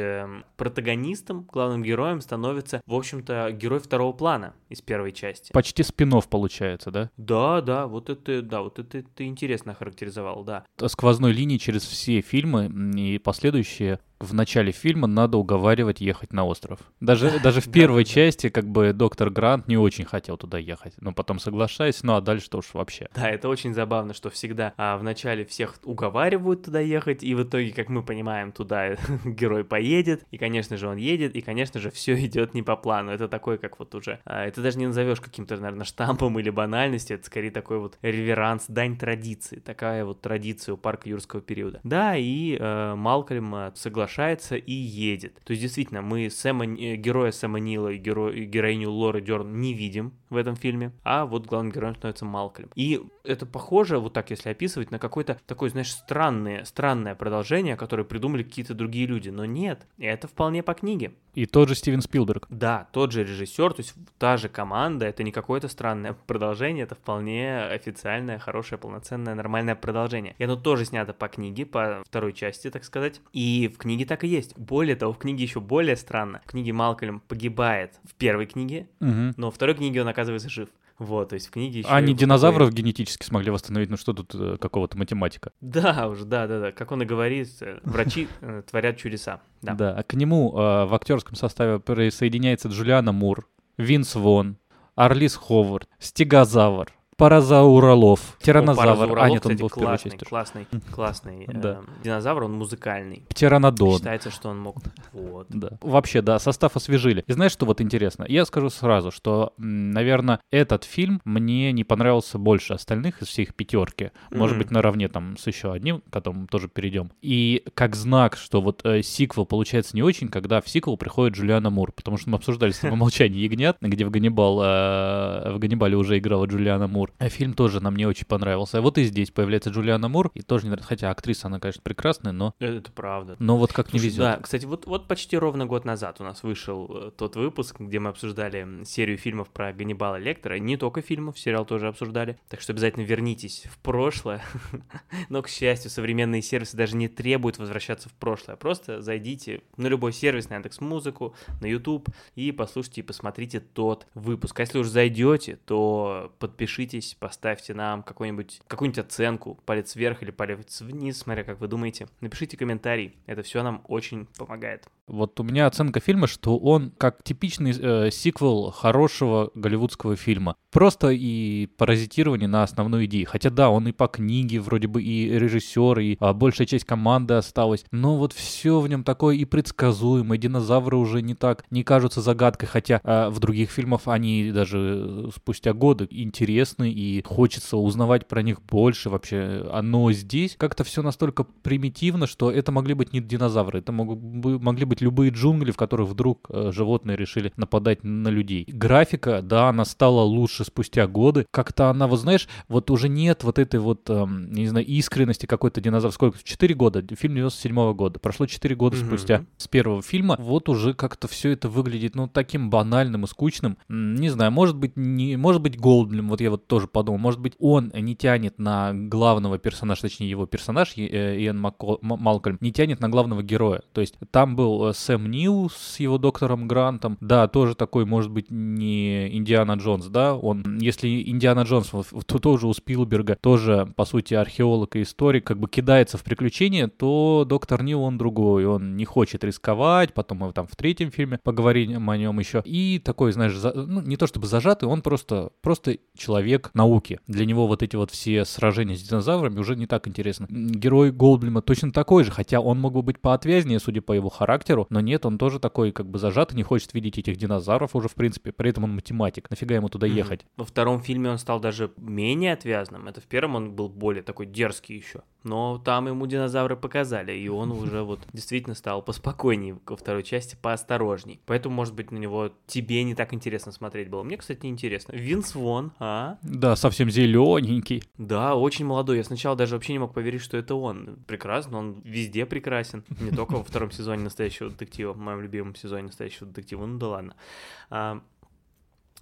протагонистом, главным героем становится, в общем-то, герой второго плана из первой части. Почти спин получается, да? Да, да, вот это, да, вот это ты интересно характеризовал, да. Сквозной линии через все фильмы и последующие в начале фильма надо уговаривать ехать на остров. Даже, [laughs] даже в первой части, как бы, доктор Грант не очень хотел туда ехать, но потом соглашаясь, ну а дальше-то уж вообще. Да, это очень забавно, что всегда а, вначале всех уговаривают туда ехать, и в итоге, как мы понимаем, туда [laughs] герой поедет, и, конечно же, он едет, и, конечно же, все идет не по плану. Это такой, как вот уже, а, это даже не назовешь каким-то, наверное, штампом или банальностью, это скорее такой вот реверанс, дань традиции, такая вот традиция у парка юрского периода. Да, и э, Малкольм э, соглашается и едет. То есть, действительно, мы Сэма, э, героя Сэма Нила и, геро, героиню Лоры Дерн не видим в этом фильме, а вот главным героем становится Малкольм. И это похоже, вот так если описывать, на какое-то такое, знаешь, странное, странное продолжение, которое придумали какие-то другие люди. Но нет, это вполне по книге. И тот же Стивен Спилберг. Да, тот же режиссер, то есть та же команда, это не какое-то странное [laughs] продолжение, это вполне официальное, хорошее, полноценное, нормальное продолжение. И оно тоже снято по книге, по второй части, так сказать. И в книге так и есть. Более того, в книге еще более странно. В книге Малкольм погибает в первой книге, Мгм. но во второй книге он оказывается жив. Вот, то есть в книге еще... Они динозавров такой- генетически смогли восстановить, ну что тут э, какого-то математика? Да, уже, да, да, да. Как он и говорит, э, врачи э, творят чудеса. Да. Да, а к нему э, в актерском составе присоединяется Джулиана Мур, Винс Вон, Арлис Ховард, Стегозавр, Паразауролов, О, Тиранозавр. Паразауролов, А, нет, он кстати, был в первой классный, части. классный, классный Да. э, динозавр, он музыкальный. Птеранодон. Считается, что он мог... Вот. Да. Вообще, да, состав освежили. И знаешь, что вот интересно? Я скажу сразу, что, наверное, этот фильм мне не понравился больше остальных из всех пятерки. Может быть, наравне там с еще одним, к которому тоже перейдем. И как знак, что вот э, сиквел получается не очень, когда в сиквел приходит Джулиана Мур. Потому что мы обсуждали с тобой «Молчание ягнят», где в Ганнибал, э, в Ганнибале уже играла Джулиана Мур. Мур. А фильм тоже нам не очень понравился. А вот и здесь появляется Джулиана Мур, и тоже не нравится. Хотя актриса, она, конечно, прекрасная, но... Это правда. Но вот как не Слушай, везет. Да, кстати, вот, вот почти ровно год назад у нас вышел э, тот выпуск, где мы обсуждали серию фильмов про Ганнибала Лектора. Не только фильмов, сериал тоже обсуждали. Так что обязательно вернитесь в прошлое. [laughs] Но, к счастью, современные сервисы даже не требуют возвращаться в прошлое. Просто зайдите на любой сервис, на Яндекс Музыку, на YouTube и послушайте и посмотрите тот выпуск. А если уж зайдете, то подпишитесь, поставьте нам какую-нибудь оценку, палец вверх или палец вниз, смотря как вы думаете. Напишите комментарий, это все нам очень помогает. Вот у меня оценка фильма, что он как типичный э, сиквел хорошего голливудского фильма. Просто и паразитирование на основной идее. Хотя да, он и по книге вроде бы, и режиссер, и а, большая часть команды осталась. Но вот все в нем такое и предсказуемое. Динозавры уже не так, не кажутся загадкой. Хотя а, в других фильмах они даже спустя годы интересны, и хочется узнавать про них больше вообще. А, Но здесь как-то все настолько примитивно, что это могли быть не динозавры, это могли быть любые джунгли, в которых вдруг э, животные решили нападать на людей. Графика, да, она стала лучше спустя годы. Как-то она, вот знаешь, вот уже нет вот этой вот, эм, не знаю, искренности какой-то динозавр. Сколько? Четыре года. Фильм 97 года. Прошло четыре года Мгм. спустя с первого фильма. Вот уже как-то все это выглядит, ну, таким банальным и скучным. Не знаю, может быть, не, может быть, Голдблем, вот я вот тоже подумал, может быть, он не тянет на главного персонажа, точнее, его персонаж, э, Иэн Макко- Малкольм, не тянет на главного героя. То есть там был э, Сэм Нил с его доктором Грантом, да, тоже такой, может быть, не Индиана Джонс, да, он, если Индиана Джонс, то тоже у Спилберга, тоже, по сути, археолог и историк, как бы кидается в приключения, то доктор Нил, он другой, он не хочет рисковать, потом мы там в третьем фильме поговорим о нем еще, и такой, знаешь, за- ну, не то чтобы зажатый, он просто, просто человек науки. Для него вот эти вот все сражения с динозаврами уже не так интересно. М, Герой Голдблема точно такой же, хотя он мог бы быть поотвязнее, судя по его характеру, но нет, он тоже такой как бы зажатый, не хочет видеть этих динозавров уже в принципе, при этом он математик, нафига ему туда ехать? Во втором фильме он стал даже менее отвязным. Это в первом он был более такой дерзкий еще. Но там ему динозавры показали, и он уже вот действительно стал поспокойнее во второй части, поосторожней. Поэтому, может быть, на него тебе не так интересно смотреть было. Мне, кстати, не интересно. Винс Вон, а? Да, совсем зелененький. Да, очень молодой. Я сначала даже вообще не мог поверить, что это он. Прекрасно, он везде прекрасен. Не только во втором сезоне настоящего детектива, в моем любимом сезоне настоящего детектива. Ну да ладно.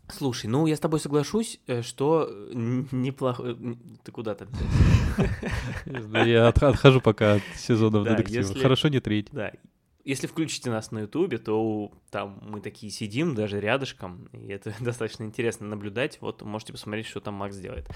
Слушай, ну я с тобой соглашусь, э, что э, неплохо. э, Ты куда там? [laughs] Я от- отхожу пока от сезонов детектива. Хорошо не треть. Да. Если включите нас на Ютубе, то там мы такие сидим даже рядышком, и это [laughs] достаточно интересно наблюдать. Вот можете посмотреть, что там Макс делает.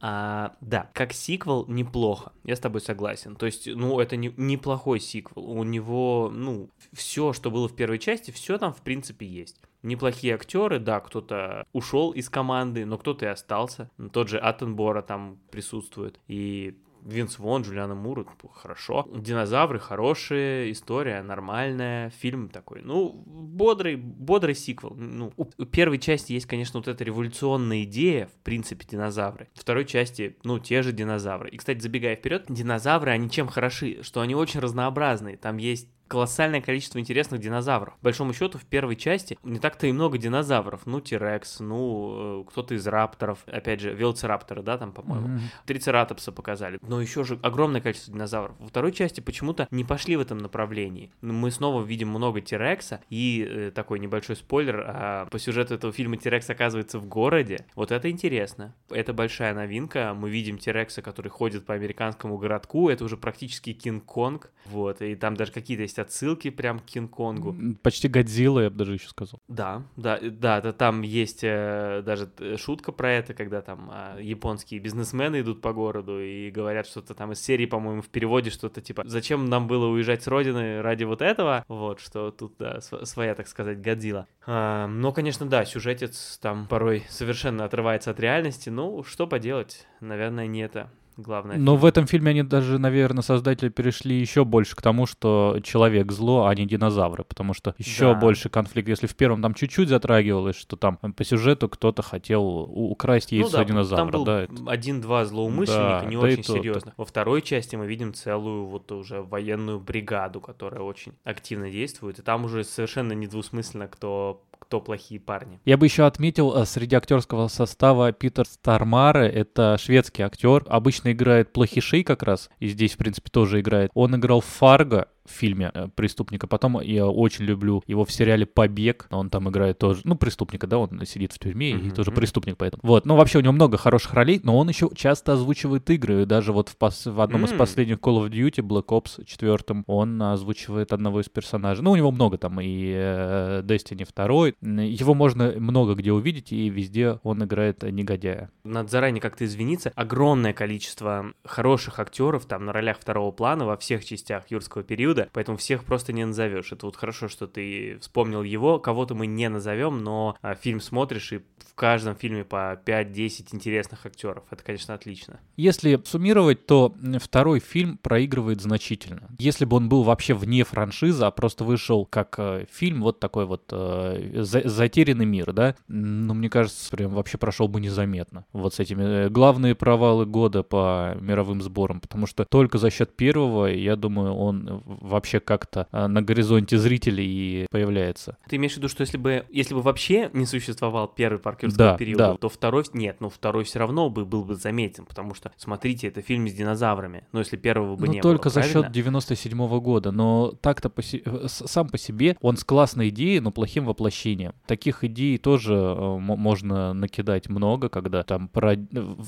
А, да, как сиквел неплохо, я с тобой согласен. То есть, ну, это не, неплохой сиквел. У него, ну, все, что было в первой части, все там, в принципе, есть. Неплохие актеры, да, кто-то ушел из команды, но кто-то и остался. Тот же Аттенбора там присутствует. И Винс Вон, Джулиана Мур, хорошо. Динозавры хорошие, история нормальная, фильм такой, ну, бодрый, бодрый сиквел. Ну, у первой части есть, конечно, вот эта революционная идея, в принципе, динозавры. В второй части, ну, те же динозавры. И, кстати, забегая вперед, динозавры, они чем хороши? Что они очень разнообразные. Там есть колоссальное количество интересных динозавров. По большому счету, в первой части не так-то и много динозавров. Ну, Тирекс, ну, э, кто-то из рапторов, опять же, велоцирапторы, да, там, по-моему. Мгм. Трицератопса показали. Но еще же огромное количество динозавров. Во второй части почему-то не пошли в этом направлении. Мы снова видим много Тирекса, и э, такой небольшой спойлер, а, по сюжету этого фильма Тирекс оказывается в городе. Вот это интересно. Это большая новинка. Мы видим Тирекса, который ходит по американскому городку. Это уже практически Кинг-Конг. Вот, и там даже какие-то есть отсылки прям к Кинг-Конгу. Почти Годзилла, я бы даже еще сказал. Да, да, э, да, да, там есть э, даже э, шутка про это, когда там а, японские бизнесмены идут по городу и говорят что-то там из серии, по-моему, в переводе что-то типа «Зачем нам было уезжать с родины ради вот этого?» Вот, что тут, да, св- своя, так сказать, Годзилла. А, но, конечно, да, сюжетец там порой совершенно отрывается от реальности, ну, что поделать, наверное, не это главное. Но в этом фильме они даже, наверное, создатели перешли еще больше к тому, что человек зло, а не динозавры, потому что еще Да. больше конфликт. Если в первом там чуть-чуть затрагивалось, что там по сюжету кто-то хотел украсть яйцо ну, да, динозавра, там был да, это- один-два злоумышленника, Да, не да очень то, серьезно. Во второй части мы видим целую вот уже военную бригаду, которая очень активно действует, и там уже совершенно недвусмысленно, кто кто плохие парни. Я бы еще отметил э, среди актерского состава Питер Стармаре, это шведский актер, обычно играет плохишей как раз, и здесь, в принципе, тоже играет. Он играл в Фарго, в фильме э, преступника. Потом я очень люблю его в сериале «Побег». Он там играет тоже, ну, преступника, да, он сидит в тюрьме mm-hmm. и тоже преступник поэтому. Вот, ну, вообще у него много хороших ролей, но он еще часто озвучивает игры. Даже вот в, пос- в одном mm-hmm. из последних Call of Duty, Black Ops 4, он озвучивает одного из персонажей. Ну, у него много там и э, Destiny 2. Его можно много где увидеть, и везде он играет негодяя. Надо заранее как-то извиниться. Огромное количество хороших актеров там на ролях второго плана во всех частях юрского периода, поэтому всех просто не назовешь. Это вот хорошо, что ты вспомнил его. Кого-то мы не назовем, но а, фильм смотришь, и в каждом фильме по 5-10 интересных актеров. Это, конечно, отлично. Если суммировать, то второй фильм проигрывает значительно. Если бы он был вообще вне франшизы, а просто вышел как э, фильм, вот такой вот э, затерянный мир, да, ну, мне кажется, прям вообще прошел бы незаметно. Вот с этими э, главные провалы года по мировым сборам, потому что только за счет первого, я думаю, он вообще как-то э, на горизонте зрителей появляется. Ты имеешь в виду, что если бы, если бы вообще не существовал первый парк юрского да, периода, да. то второй нет, но второй все равно бы был бы заметен, потому что, смотрите, это фильм с динозаврами, но если первого бы ну, не только было, за счет 97 -го года, но так-то по си... Э, сам по себе он с классной идеей, но плохим воплощением. Таких идей тоже э, можно накидать много, когда там про...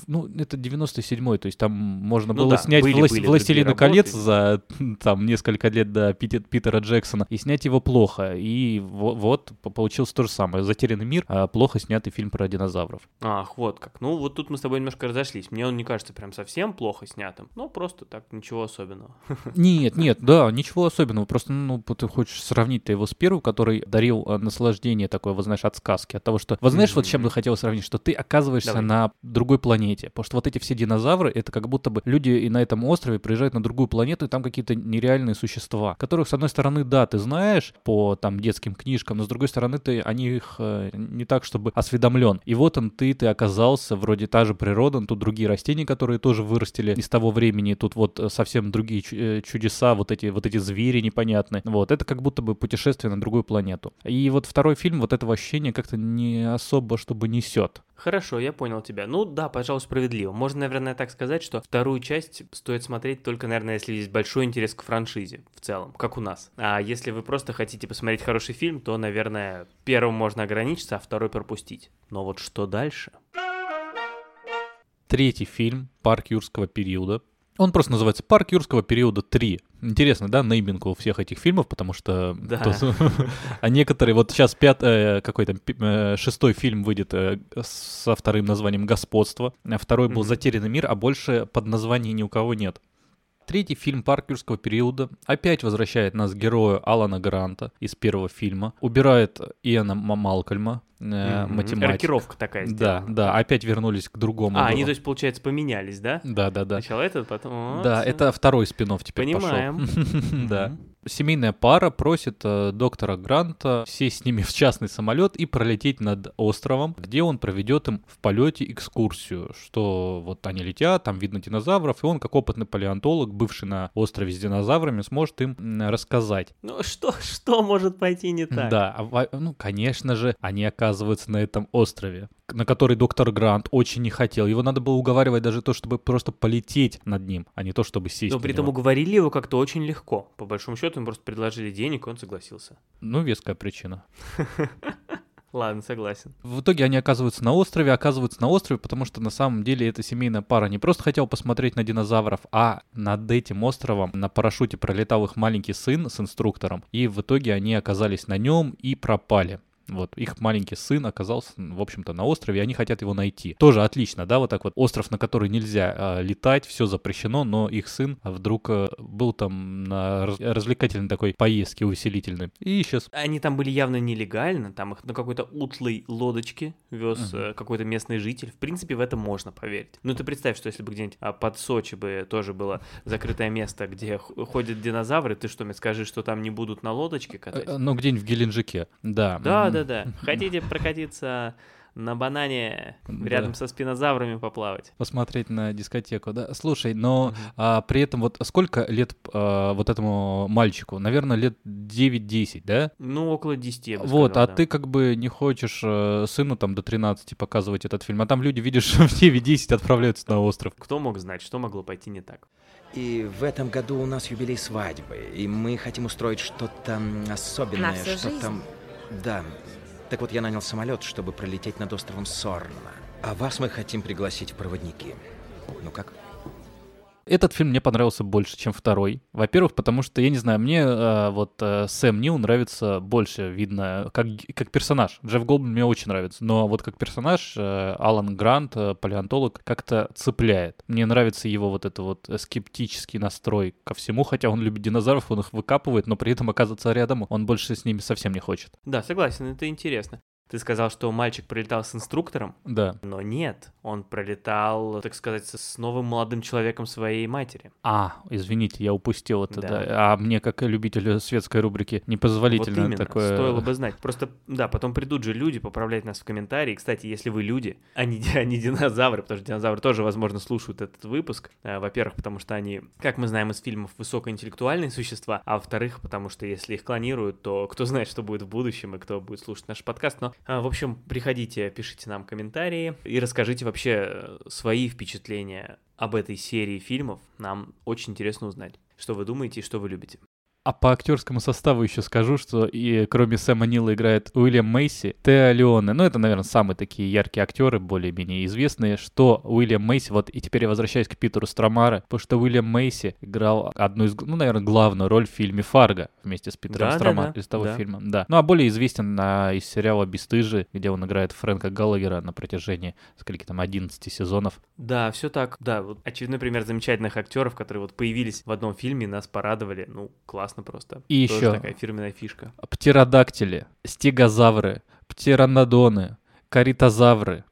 Ну, это 97-й, то есть там можно ну было да, снять были, власть... были «Властелина колец» за там несколько лет до Питера Джексона и снять его плохо. И вот получилось то же самое. «Затерянный мир», а плохо снятый фильм про динозавров. Ах, вот как. Ну, вот тут мы с тобой немножко разошлись. Мне он не кажется прям совсем плохо снятым. Ну, просто так, ничего особенного. [laughs] Нет, нет, да, ничего особенного. Просто, ну, ты хочешь сравнить-то его с первым, который дарил э, наслаждение такое, вот знаешь, от сказки. От того, что... Вот знаешь, вот чем бы хотел сравнить? Что ты оказываешься Давай. на другой планете. Потому что вот эти все динозавры, это как будто бы люди и на этом острове приезжают на другую планету, и там какие-то нереальные существа, которых, с одной стороны, да, ты знаешь по там детским книжкам, но с другой стороны, ты о них э, не так, чтобы осведомлен. И вот он, ты, ты оказался, вроде та же природа, но тут другие растения, которые тоже вырастили из того времени, тут вот э, совсем другие э, чудеса, вот эти, вот эти звери непонятные. Вот, это как будто бы путешествие на другую планету. И вот второй фильм вот этого ощущения как-то не особо, чтобы несет. Хорошо, я понял тебя. Ну да, пожалуй, справедливо. Можно, наверное, так сказать, что вторую часть стоит смотреть только, наверное, если есть большой интерес к франшизе в целом, как у нас. А если вы просто хотите посмотреть хороший фильм, то, наверное, первым можно ограничиться, а второй пропустить. Но вот что дальше? Третий фильм «Парк юрского периода» Он просто называется «Парк юрского периода 3». Интересно, да, нейминг у всех этих фильмов, потому что... Да. То, [laughs] а некоторые... Вот сейчас пятый, какой-то э, шестой фильм выйдет э, со вторым названием «Господство», а второй был «Затерянный мир», а больше под названием ни у кого нет. Третий фильм парк юрского периода опять возвращает нас к герою Алана Гранта из первого фильма, убирает Иэна Малкольма, mm-hmm. математика. Рокировка такая сделана. Да, да, опять вернулись к другому. А, они, то есть, получается, поменялись, да? Да, да, да. Сначала этот, потом... Да, это второй спин теперь Понимаем. [laughs] Да семейная пара просит э, доктора Гранта сесть с ними в частный самолет и пролететь над островом, где он проведет им в полете экскурсию, что вот они летят, там видно динозавров, и он, как опытный палеонтолог, бывший на острове с динозаврами, сможет им рассказать. Ну что, что может пойти не так? Да, а ну, конечно же, они оказываются на этом острове на который доктор Грант очень не хотел. Его надо было уговаривать даже то, чтобы просто полететь над ним, а не то, чтобы сесть Но при этом уговорили его как-то очень легко. По большому счету, им просто предложили денег, и он согласился. Ну, веская причина. [laughs] Ладно, согласен. В итоге они оказываются на острове, оказываются на острове, потому что на самом деле эта семейная пара не просто хотела посмотреть на динозавров, а над этим островом на парашюте пролетал их маленький сын с инструктором, и в итоге они оказались на нем и пропали. Вот, их маленький сын оказался, в общем-то, на острове, и они хотят его найти. Тоже отлично, да, вот так вот. Остров, на который нельзя э, летать, все запрещено, но их сын вдруг э, был там на развлекательной такой поездке увеселительной и исчез. Они там были явно нелегально, там их на какой-то утлой лодочке вез uh-huh. э, какой-то местный житель. В принципе, в это можно поверить. Ну, ты представь, что если бы где-нибудь а, под Сочи бы тоже было закрытое место, где ходят динозавры, ты что, мне скажешь, что там не будут на лодочке катать? Ну, где-нибудь в Геленджике, да. Да, Да-да-да. [laughs] Хотите прокатиться на банане Да. рядом со спинозаврами поплавать? Посмотреть на дискотеку, да. Слушай, но а, при этом вот сколько лет а, вот этому мальчику? Наверное, лет 9-10, да? Ну, около 10, я бы Вот, сказал, а да. ты как бы не хочешь э, сыну там до 13 показывать этот фильм, а там люди, видишь, [laughs] в 9-10 отправляются на остров. Кто мог знать, что могло пойти не так? И в этом году у нас юбилей свадьбы, и мы хотим устроить что-то особенное, что-то... Да. Так вот, я нанял самолет, чтобы пролететь над островом Сорна. А вас мы хотим пригласить в проводники. Ну как? Этот фильм мне понравился больше, чем второй. Во-первых, потому что, я не знаю, мне э, вот э, Сэм Нил нравится больше, видно, как, как персонаж. Джефф Голдблюм мне очень нравится, но вот как персонаж э, Алан Грант, э, палеонтолог, как-то цепляет. Мне нравится его вот это вот э, скептический настрой ко всему, хотя он любит динозавров, он их выкапывает, но при этом оказывается рядом, он больше с ними совсем не хочет. Да, согласен, это интересно. Ты сказал, что мальчик прилетал с инструктором, Да. но нет, он пролетал, так сказать, с новым молодым человеком своей матери. А, извините, я упустил это, Да. да. А мне, как любителю светской рубрики, непозволительно вот именно, такое... стоило бы знать. Просто, да, потом придут же люди поправлять нас в комментарии. Кстати, если вы люди, а не, [laughs] а не динозавры, потому что динозавры тоже, возможно, слушают этот выпуск. А, Во-первых, потому что они, как мы знаем из фильмов, высокоинтеллектуальные существа, а во-вторых, потому что если их клонируют, то кто знает, что будет в будущем и кто будет слушать наш подкаст. Но, а, в общем, приходите, пишите нам комментарии и расскажите вообще э, свои впечатления об этой серии фильмов. Нам очень интересно узнать, что вы думаете и что вы любите. А по актерскому составу еще скажу, что и кроме Сэма Нила играет Уильям Мейси, Тео Леоне. Ну, это, наверное, самые такие яркие актеры, более-менее известные, что Уильям Мейси, вот и теперь я возвращаюсь к Питеру Стромаре, потому что Уильям Мейси играл одну из, ну, наверное, главную роль в фильме «Фарго» вместе с Питером Да, да, Стромаре да, из того да. фильма. Да. Ну, а более известен на, из сериала «Бесстыжие», где он играет Фрэнка Галлагера на протяжении, сколько там, 11 сезонов. Да, все так. Да, вот очередной пример замечательных актеров, которые вот появились в одном фильме, нас порадовали. Ну, классно просто. И Тоже еще. такая фирменная фишка. птеродактили, стегозавры, птеранодоны, каритозавры.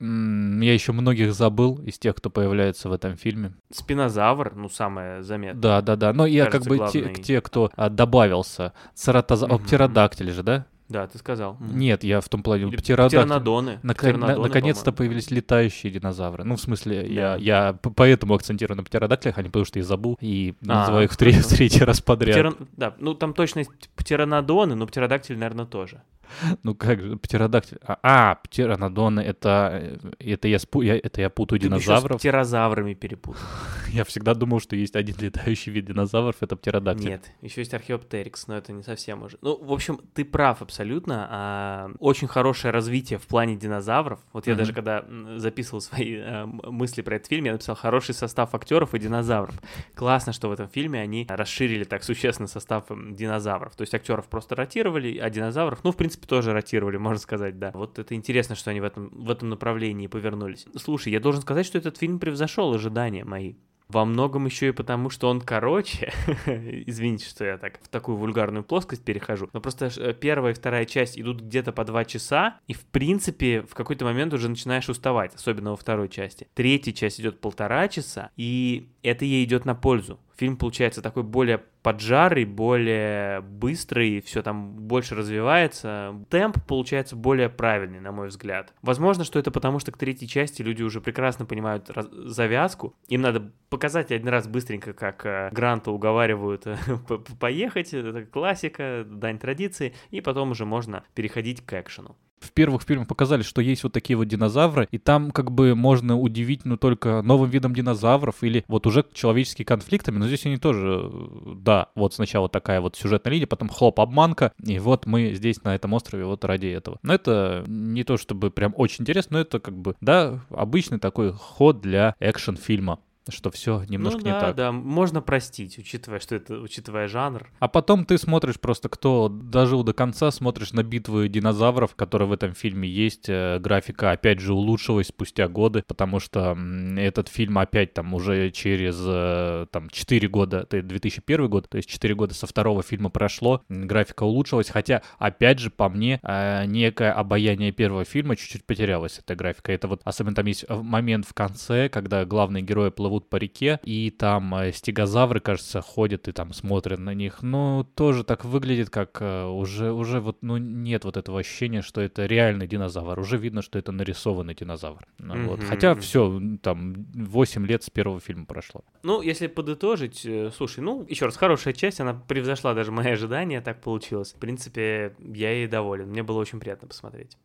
М, Я еще многих забыл из тех, кто появляется в этом фильме. Спинозавр, ну, самое заметное. Да, да, да. Но я как Кажется, бы те, главный. те, кто а, добавился. Цератоза... О, Мгм. птеродактили же, да? Да, ты сказал. Нет, я в том плане. Или птеродактили. птеранодоны. Нак- Птеранодоны, на- Наконец-то по-моему. появились летающие динозавры. Ну, в смысле, я, Да. я п- поэтому акцентирую на птеродактилях, а не потому что я забыл и А, называю их в, [laughs] тре- в третий раз подряд. Птеран- Да, ну там точно есть птеранодоны, но птеродактиль, наверное, тоже. [laughs] Ну как же, птеродактиль. А, а, птеранодоны, это, э, это, я спу... я, это я путаю Ты динозавров. с птерозаврами перепутал. [laughs] Я всегда думал, что есть один летающий вид динозавров, это птеродактиль. Нет, еще есть археоптерикс, но это не совсем уже. Ну, в общем, ты прав абсолютно. а, очень хорошее развитие в плане динозавров. Вот я Мгм. даже когда записывал свои а, мысли про этот фильм, я написал хороший состав актеров и динозавров. Классно, что в этом фильме они расширили так существенно состав динозавров. То есть актеров просто ротировали, а динозавров, ну, в принципе, тоже ротировали, [laughs] можно сказать, да. Вот это интересно, что они в этом, в этом направлении повернулись. Слушай, я должен сказать, что этот фильм превзошел ожидания мои. Во многом еще и потому, что он короче. [laughs] Извините, что я так в такую вульгарную плоскость перехожу. Но просто э, первая и вторая часть идут где-то по два часа, и в принципе в какой-то момент уже начинаешь уставать, особенно во второй части. Третья часть идет полтора часа, и это ей идет на пользу. Фильм получается такой более поджарый, более быстрый, все там больше развивается. Темп получается более правильный, на мой взгляд. Возможно, что это потому, что к третьей части люди уже прекрасно понимают раз- завязку. Им надо показать один раз быстренько, как э, Гранта уговаривают э, [laughs] по- по- поехать. Это классика, дань традиции. И потом уже можно переходить к экшену. В первых фильмах показали, что есть вот такие вот динозавры, и там как бы можно удивить, ну, только новым видом динозавров или вот уже человеческими конфликтами, но здесь они тоже, э, да, вот сначала такая вот сюжетная линия, потом хлоп, обманка, и вот мы здесь на этом острове вот ради этого. Но это не то чтобы прям очень интересно, но это как бы, да, обычный такой ход для экшн-фильма. Что все немножко ну, не да, так. да, можно простить, учитывая, что это, учитывая жанр. А потом ты смотришь просто, кто дожил до конца, смотришь на битвы динозавров, которые в этом фильме есть. Э, Графика опять же улучшилась спустя годы, потому что этот фильм опять там уже через э, там 4 года, это 2001 год, то есть 4 года со второго фильма прошло, графика улучшилась, хотя опять же по мне э, некое обаяние первого фильма чуть-чуть потерялось, эта графика. Это вот особенно там есть момент в конце, когда главные герои плывут плывут по реке, и там э, стегозавры, кажется, ходят и там смотрят на них. Ну, тоже так выглядит, как э, уже, уже вот, ну, нет вот этого ощущения, что это реальный динозавр. Уже видно, что это нарисованный динозавр. Ну, вот. Хотя все, там 8 лет с первого фильма прошло. Ну, если подытожить, э, слушай, ну, еще раз, хорошая часть, она превзошла даже мои ожидания, так получилось. В принципе, я ей доволен, мне было очень приятно посмотреть.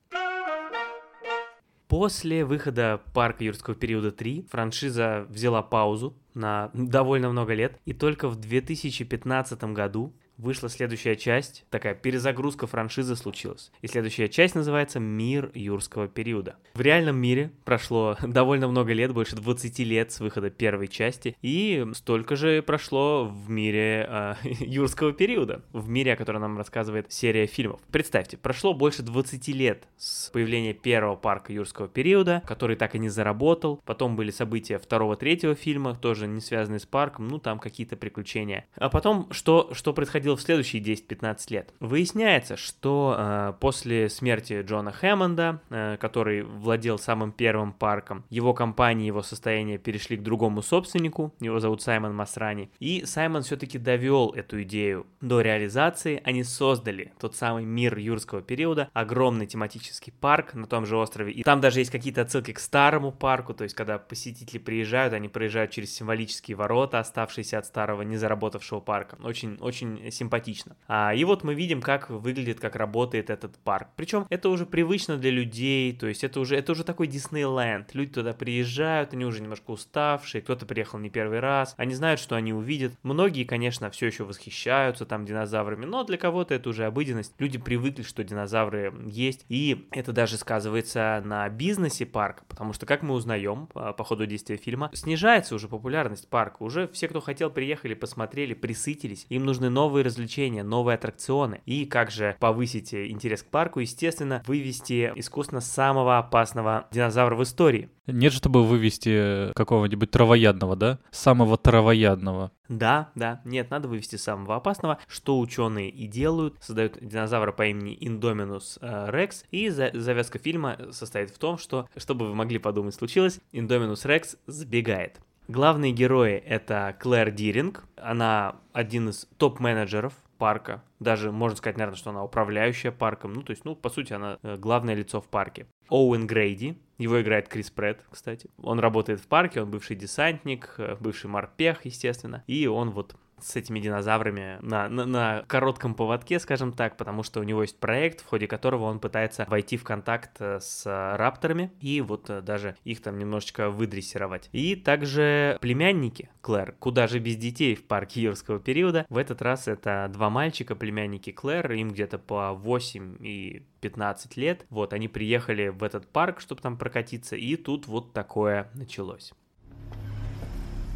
После выхода «Парка юрского периода 3» франшиза взяла паузу на довольно много лет, и только в 2015 году вышла следующая часть, такая перезагрузка франшизы случилась. И следующая часть называется «Мир юрского периода». В реальном мире прошло [laughs] довольно много лет, больше 20 лет с выхода первой части, и столько же прошло в мире э, [laughs] юрского периода, в мире, о котором нам рассказывает серия фильмов. Представьте, прошло больше 20 лет с появления первого парка юрского периода, который так и не заработал, потом были события второго, третьего фильма, тоже не связанные с парком, ну там какие-то приключения. А потом, что, что происходило в следующие 10-15 лет? Выясняется, что э, после смерти Джона Хэммонда, э, который владел самым первым парком, его компания, его состояние перешли к другому собственнику, его зовут Саймон Масрани, и Саймон все-таки довел эту идею до реализации, они создали тот самый мир юрского периода, огромный тематический парк на том же острове, и там даже есть какие-то отсылки к старому парку, то есть когда посетители приезжают, они проезжают через символические ворота, оставшиеся от старого незаработавшего парка. Очень, очень симпатично. А, и вот мы видим, как выглядит, как работает этот парк. Причем это уже привычно для людей, то есть это уже, это уже такой Диснейленд. Люди туда приезжают, они уже немножко уставшие, кто-то приехал не первый раз, они знают, что они увидят. Многие, конечно, все еще восхищаются там динозаврами, но для кого-то это уже обыденность. Люди привыкли, что динозавры есть, и это даже сказывается на бизнесе парка, потому что, как мы узнаем по, по ходу действия фильма, снижается уже популярность парка. Уже все, кто хотел, приехали, посмотрели, присытились. Им нужны новые развлечения, новые аттракционы. И как же повысить интерес к парку? Естественно, вывести искусственно самого опасного динозавра в истории. Нет, чтобы вывести какого-нибудь травоядного, да? Самого травоядного. Да, да, нет, надо вывести самого опасного, что ученые и делают, создают динозавра по имени Индоминус э, Рекс, и за- завязка фильма состоит в том, что, чтобы вы могли подумать случилось, Индоминус Рекс сбегает. Главные герои это Клэр Диринг, она один из топ-менеджеров парка, даже можно сказать, наверное, что она управляющая парком, ну, то есть, ну, по сути, она э, главное лицо в парке. Оуэн Грейди, его играет Крис Претт, кстати. Он работает в парке, он бывший десантник, э, бывший морпех, естественно, и он вот с этими динозаврами на, на, на коротком поводке, скажем так, потому что у него есть проект, в ходе которого он пытается войти в контакт э, с рапторами и вот э, даже их там немножечко выдрессировать. И также племянники Клэр, куда же без детей в парке юрского периода. В этот раз это два мальчика, племянники Клэр, им где-то по 8 и 15 лет. Вот, они приехали в этот парк, чтобы там прокатиться, и тут вот такое началось.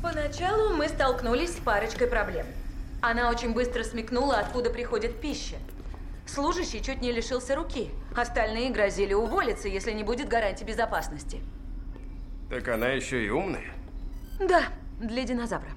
Поначалу мы столкнулись с парочкой проблем. Она очень быстро смекнула, откуда приходит пища. Служащий чуть не лишился руки. Остальные грозили уволиться, если не будет гарантии безопасности. Так она еще и умная. Да, для динозавра.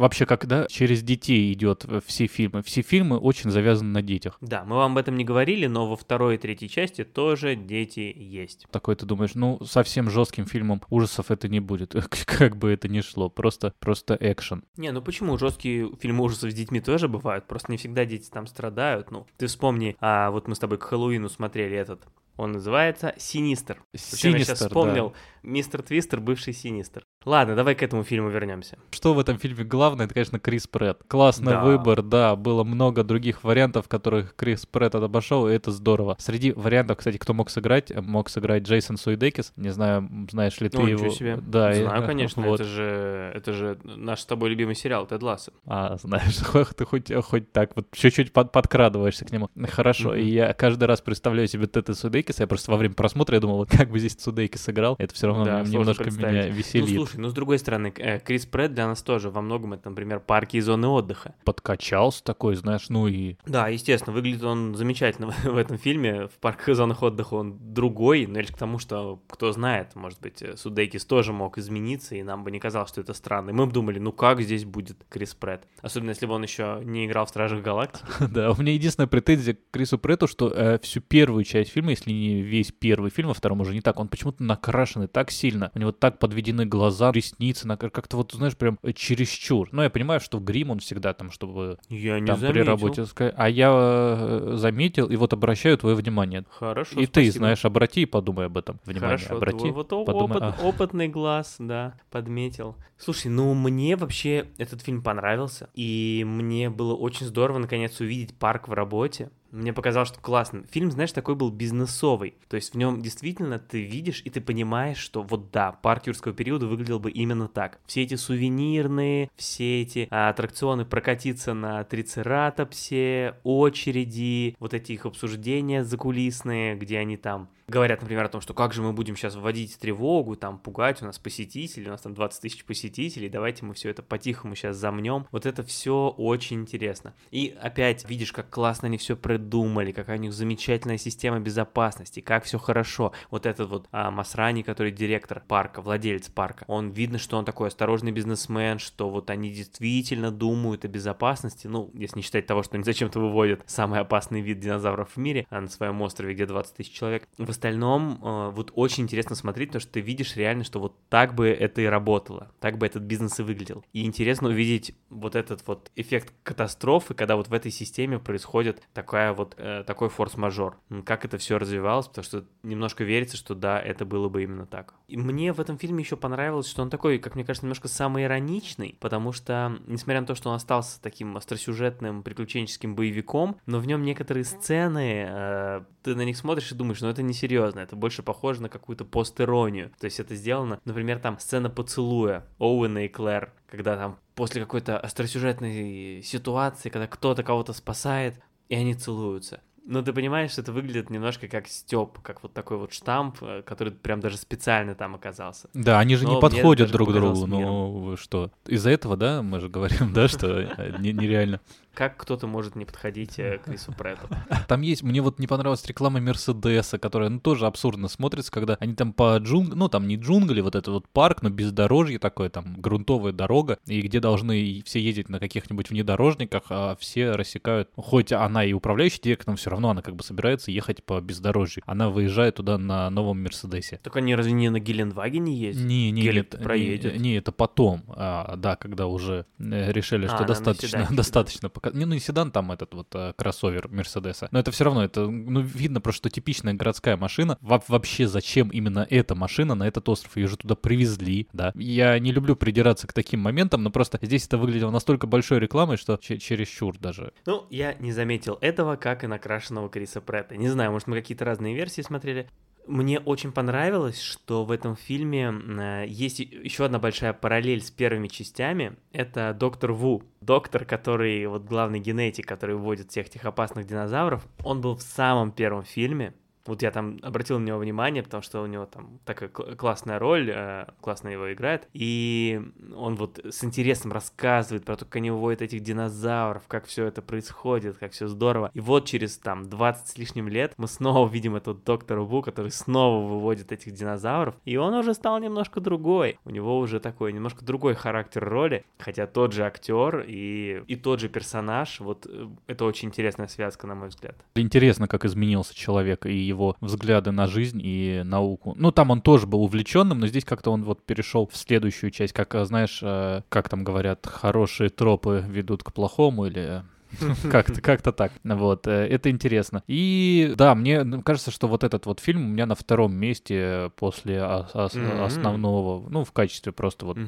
Вообще, когда через детей идет э, все фильмы, все фильмы очень завязаны на детях. Да, мы вам об этом не говорили, но во второй и третьей части тоже дети есть. Такой ты думаешь, ну, совсем жестким фильмом ужасов это не будет. [laughs] Как бы это ни шло, просто, просто экшен. Не, ну почему? Жесткие фильмы ужасов с детьми тоже бывают, просто не всегда дети там страдают. Ну, ты вспомни, а вот мы с тобой к Хэллоуину смотрели этот. Он называется Синистер. Причем я сейчас Синистер, вспомнил, мистер Твистер, бывший Синистер. Ладно, давай к этому фильму вернемся. Что в этом фильме главное, это, конечно, Крис Претт. Классный Да. выбор, да, было много других вариантов, которых Крис Претт обошел, и это здорово. Среди вариантов, кстати, кто мог сыграть, мог сыграть Джейсон Суидекис. Не знаю, знаешь ли ты Ну, его. себе. Да, и- Знаю, конечно, вот. это же это же наш с тобой любимый сериал Тед Лассо. А, знаешь, [laughs] ты хоть, хоть так вот чуть-чуть под, подкрадываешься к нему. Хорошо, Мгм. и я каждый раз представляю себе Тета Судейкиса, я просто во время просмотра я думал, вот как бы здесь Судейкис сыграл, это все равно Да, немножко меня Ну, веселит. слушай, ну, с другой стороны, э, Крис Претт для нас тоже во многом это, например, парки и зоны отдыха. Подкачался такой, знаешь, ну и Да, естественно, выглядит он замечательно в этом фильме. В парках и зонах отдыха он другой, но лишь к тому, что, кто знает, может быть, э, Судейкис тоже мог измениться, и нам бы не казалось, что это странно. И мы бы думали, ну как здесь будет Крис Претт? Особенно, если бы он еще не играл в Стражах Галактики. [laughs] Да, у меня единственная претензия к Крису Претту, что э, всю первую часть фильма, если не весь первый фильм, во втором уже не так. Он почему-то накрашенный так сильно. У него так подведены глаза, ресницы, как-то вот, знаешь, прям чересчур. Но я понимаю, что в грим он всегда там, чтобы я не там заметил. при работе. А я э, заметил, и вот обращаю твое внимание. Хорошо, И спасибо. ты, знаешь, обрати и подумай об этом. Внимание, Хорошо, обрати. твой вот подумай. опыт- А. опытный глаз, да, подметил. Слушай, ну мне вообще этот фильм понравился, и мне было очень здорово наконец увидеть парк в работе. Мне показалось, что классно. Фильм, знаешь, такой был бизнесовый. То есть в нем действительно ты видишь и ты понимаешь, что вот да, парк юрского периода выглядел бы именно так. Все эти сувенирные, все эти а, аттракционы прокатиться на трицератопсе, очереди, вот эти их обсуждения закулисные, где они там говорят, например, о том, что как же мы будем сейчас вводить тревогу, там, пугать у нас посетителей, у нас там 20 тысяч посетителей, давайте мы все это по-тихому сейчас замнем. Вот это все очень интересно. И опять видишь, как классно они все придумали, какая у них замечательная система безопасности, как все хорошо. Вот этот вот а, Масрани, который директор парка, владелец парка, он видно, что он такой осторожный бизнесмен, что вот они действительно думают о безопасности, ну, если не считать того, что они зачем-то выводят самый опасный вид динозавров в мире а на своем острове, где 20 тысяч человек. Остальном э, вот очень интересно смотреть, потому что ты видишь реально, что вот так бы это и работало, так бы этот бизнес и выглядел. И интересно увидеть вот этот вот эффект катастрофы, когда вот в этой системе происходит такая вот, э, такой форс-мажор. Как это все развивалось, потому что немножко верится, что да, это было бы именно так. И мне в этом фильме еще понравилось, что он такой, как мне кажется, немножко самоироничный, потому что, несмотря на то, что он остался таким остросюжетным приключенческим боевиком, но в нем некоторые сцены, э, ты на них смотришь и думаешь, ну это не серьезно, это больше похоже на какую-то постеронию. То есть это сделано, например, там сцена поцелуя Оуэна и Клэр, когда там после какой-то остросюжетной ситуации, когда кто-то кого-то спасает, и они целуются. Но ты понимаешь, что это выглядит немножко как стёб, как вот такой вот штамп, э, который прям даже специально там оказался. Да, они же Но не подходят друг другу. миром. Ну что? Из-за этого, да, мы же говорим, [laughs] да, что э, не- нереально. Как кто-то может не подходить э, к Крису Претту? [laughs] Там есть, мне вот не понравилась реклама Мерседеса, которая, ну, тоже абсурдно смотрится, когда они там по джунг... ну, там не джунгли, вот этот вот парк, но бездорожье такое, там, грунтовая дорога, и где должны все ездить на каких-нибудь внедорожниках, а все рассекают, хоть она и управляющий директор, но все равно она как бы собирается ехать по бездорожью. Она выезжает туда на новом Мерседесе. Так они разве не на Гелендвагене ездят? Не, не, Гелик нет, проедет. Не, не, это потом, а, да, когда уже э, решили, А, что на достаточно, [laughs] достаточно. Пока- Не, ну и седан там этот вот э, кроссовер Мерседеса. Но это все равно, это, ну, видно просто, что типичная городская машина. Во- вообще, зачем именно эта машина на этот остров? Ее же туда привезли, да. Я не люблю придираться к таким моментам, но просто здесь это выглядело настолько большой рекламой, что че- чересчур даже. Ну, я не заметил этого, как и накрашенного Криса Претта. Не знаю, может, мы какие-то разные версии смотрели. Мне очень понравилось, что в этом фильме э, есть еще одна большая параллель с первыми частями. Это доктор Ву. Доктор, который, вот главный генетик, который вводит всех этих опасных динозавров. Он был в самом первом фильме. Вот я там обратил на него внимание, потому что у него там такая кл- классная роль, э, классно его играет. И он вот с интересом рассказывает про то, как они выводят этих динозавров, как все это происходит, как все здорово. И вот через там 20 с лишним лет мы снова видим этого доктора Ву, который снова выводит этих динозавров. И он уже стал немножко другой. У него уже такой немножко другой характер роли, хотя тот же актер и, и тот же персонаж. Вот э, это очень интересная связка, на мой взгляд. Интересно, как изменился человек и его взгляды на жизнь и науку. Ну, там он тоже был увлеченным, но здесь как-то он вот перешел в следующую часть, как, э, знаешь, э, как там говорят, хорошие тропы ведут к плохому или [laughs] как-то, как-то так. Вот, э, это интересно. И да, мне ну, кажется, что вот этот вот фильм у меня на втором месте после основного, ну, в качестве просто вот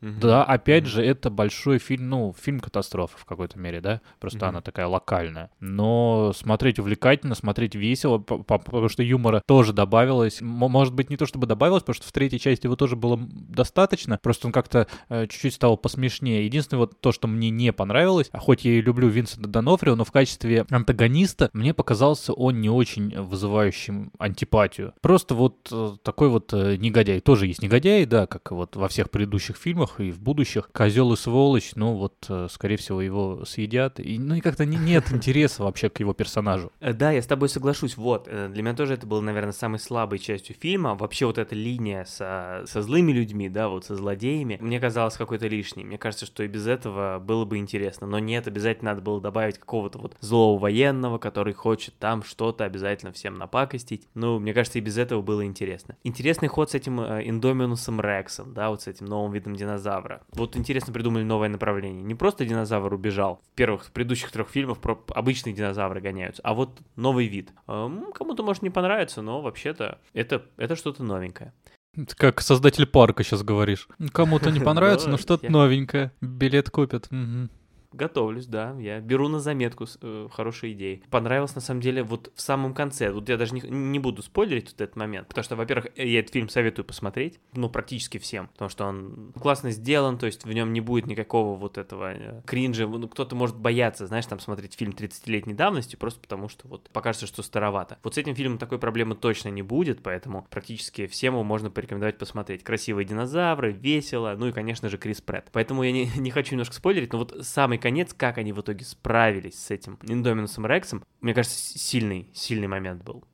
да, опять же, это большой фильм, ну, фильм катастрофы в какой-то мере, да, просто она такая локальная. Но смотреть увлекательно, смотреть весело, по- по- потому что юмора тоже добавилось. Может быть, не то чтобы добавилось, потому что в третьей части его тоже было достаточно, просто он как-то э, чуть-чуть стал посмешнее. Единственное, вот то, что мне не понравилось, а хоть я и люблю Винсента Донофрио, но в качестве антагониста мне показался он не очень вызывающим антипатию. Просто вот э, такой вот э, негодяй. Тоже есть негодяи, да, как вот во всех предыдущих фильмах и в будущих. Козел и сволочь, ну вот, э, скорее всего, его съедят. И, ну и как-то не- нет интереса вообще к его персонажу. Да, я с тобой соглашусь. Вот, для меня тоже это было, наверное, самой слабой частью фильма. Вообще вот эта линия со, со злыми людьми, да, вот со злодеями, мне казалось какой-то лишней. Мне кажется, что и без этого было бы интересно. Но нет, обязательно надо было было добавить какого-то вот злого военного, который хочет там что-то обязательно всем напакостить. Ну, мне кажется, и без этого было интересно. Интересный ход с этим э, Индоминусом Рексом, да, вот с этим новым видом динозавра. Вот интересно придумали новое направление. Не просто динозавр убежал. В первых в предыдущих трех фильмах про обычные динозавры гоняются, а вот новый вид. Эм, кому-то может не понравиться, но вообще-то это, это что-то новенькое. Ты Как создатель парка сейчас говоришь. Кому-то не [laughs] понравится, но что-то новенькое. Билет купят. Мгм. Готовлюсь, да. Я беру на заметку э, хорошие идеи. Понравилось, на самом деле, вот в самом конце. Вот я даже не, не буду спойлерить вот этот момент, потому что, во-первых, э, я этот фильм советую посмотреть, ну, практически всем, потому что он классно сделан, то есть в нем не будет никакого вот этого э, кринжа. Ну, кто-то может бояться, знаешь, там смотреть фильм 30-летней давности, просто потому что вот покажется, что старовато. Вот с этим фильмом такой проблемы точно не будет, поэтому практически всем его можно порекомендовать посмотреть. Красивые динозавры, весело, ну и, конечно же, Крис Прэтт. Поэтому я не, [laughs] не хочу немножко спойлерить, но вот самый конец, как они в итоге справились с этим Индоминусом Рексом, мне кажется, сильный, сильный момент был.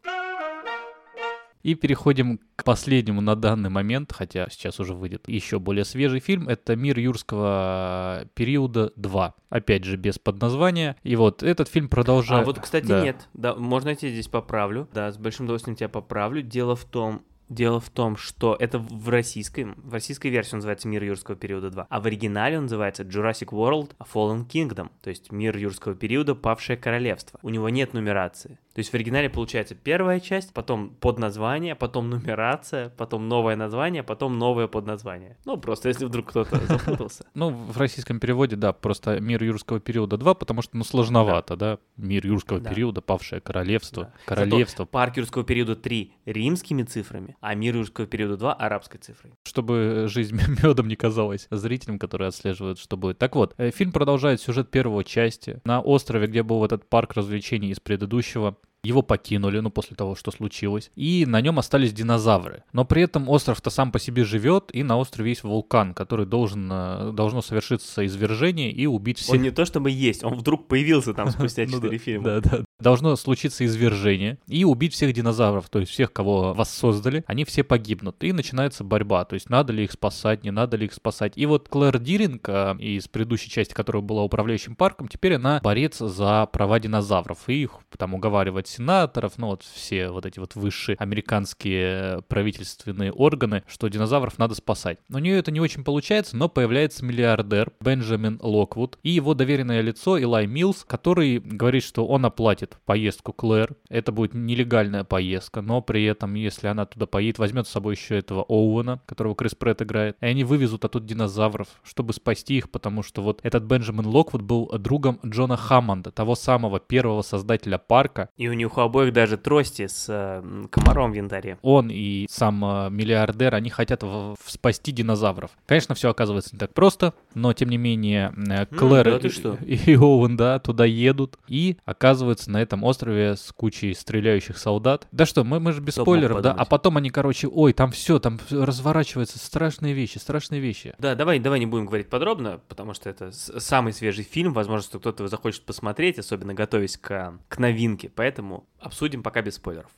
И переходим к последнему на данный момент, хотя сейчас уже выйдет еще более свежий фильм. Это «Мир юрского периода 2». Опять же, без подназвания. И вот этот фильм продолжает... А вот, кстати, Да. нет. Да, можно я тебя здесь поправлю. Да, с большим удовольствием тебя поправлю. Дело в том, Дело в том, что это в российской, в российской версии он называется «Мир юрского периода 2», а в оригинале он называется Jurassic World Fallen Kingdom, то есть «Мир юрского периода. Павшее королевство». У него нет нумерации. То есть в оригинале получается первая часть, потом подназвание, потом нумерация, потом новое название, потом новое подназвание. Ну, просто если вдруг кто-то [laughs] запутался. Ну, в российском переводе, да, просто «Мир юрского периода 2», потому что, ну, сложновато, да? «Мир юрского Да. периода», «Павшее королевство». «Королевство». Парк юрского периода 3 римскими цифрами, а мир юрского периода 2 арабской цифрой. чтобы жизнь [laughs] медом не казалась зрителям, которые отслеживают, что будет. Так вот, э, фильм продолжает сюжет первой части. На острове, где был этот парк развлечений из предыдущего, его покинули, ну, после того, что случилось. И на нем остались динозавры. Но при этом остров-то сам по себе живет, и на острове есть вулкан, который должен, э, должно совершиться извержение и убить всех. Он не то чтобы есть, он вдруг появился там [laughs] спустя Ну 4 да, фильма. Да, да. Должно случиться извержение и убить всех динозавров, то есть всех, кого воссоздали, они все погибнут. И начинается борьба, то есть надо ли их спасать, не надо ли их спасать. И вот Клэр Диринг а, из предыдущей части, которая была управляющим парком, теперь она борец за права динозавров. И их там уговаривает сенаторов, ну вот все вот эти вот высшие американские правительственные органы, что динозавров надо спасать. У нее это не очень получается, но появляется миллиардер Бенджамин Локвуд и его доверенное лицо Илай Милс, который говорит, что он оплатит поездку Клэр. Это будет нелегальная поездка, но при этом, если она туда поедет, возьмет с собой еще этого Оуэна, которого Крис Прэтт играет, и они вывезут оттуда динозавров, чтобы спасти их, потому что вот этот Бенджамин Локвуд был другом Джона Хаммонда, того самого первого создателя парка, И у них у обоих даже трости с э, комаром в янтаре. он и сам э, миллиардер, они хотят в- в- спасти динозавров. Конечно, все оказывается не так просто, но тем не менее э, Клэр да и, что? и Оуэн, да, туда едут и оказываются на этом острове с кучей стреляющих солдат. Да что, мы, мы же без Кто спойлеров, да? А потом они, короче, ой, там все, там разворачиваются страшные вещи, страшные вещи. Да, давай, давай не будем говорить подробно, потому что это самый свежий фильм, возможно, что кто-то его захочет посмотреть, особенно готовясь к, к новинке, поэтому обсудим пока без спойлеров.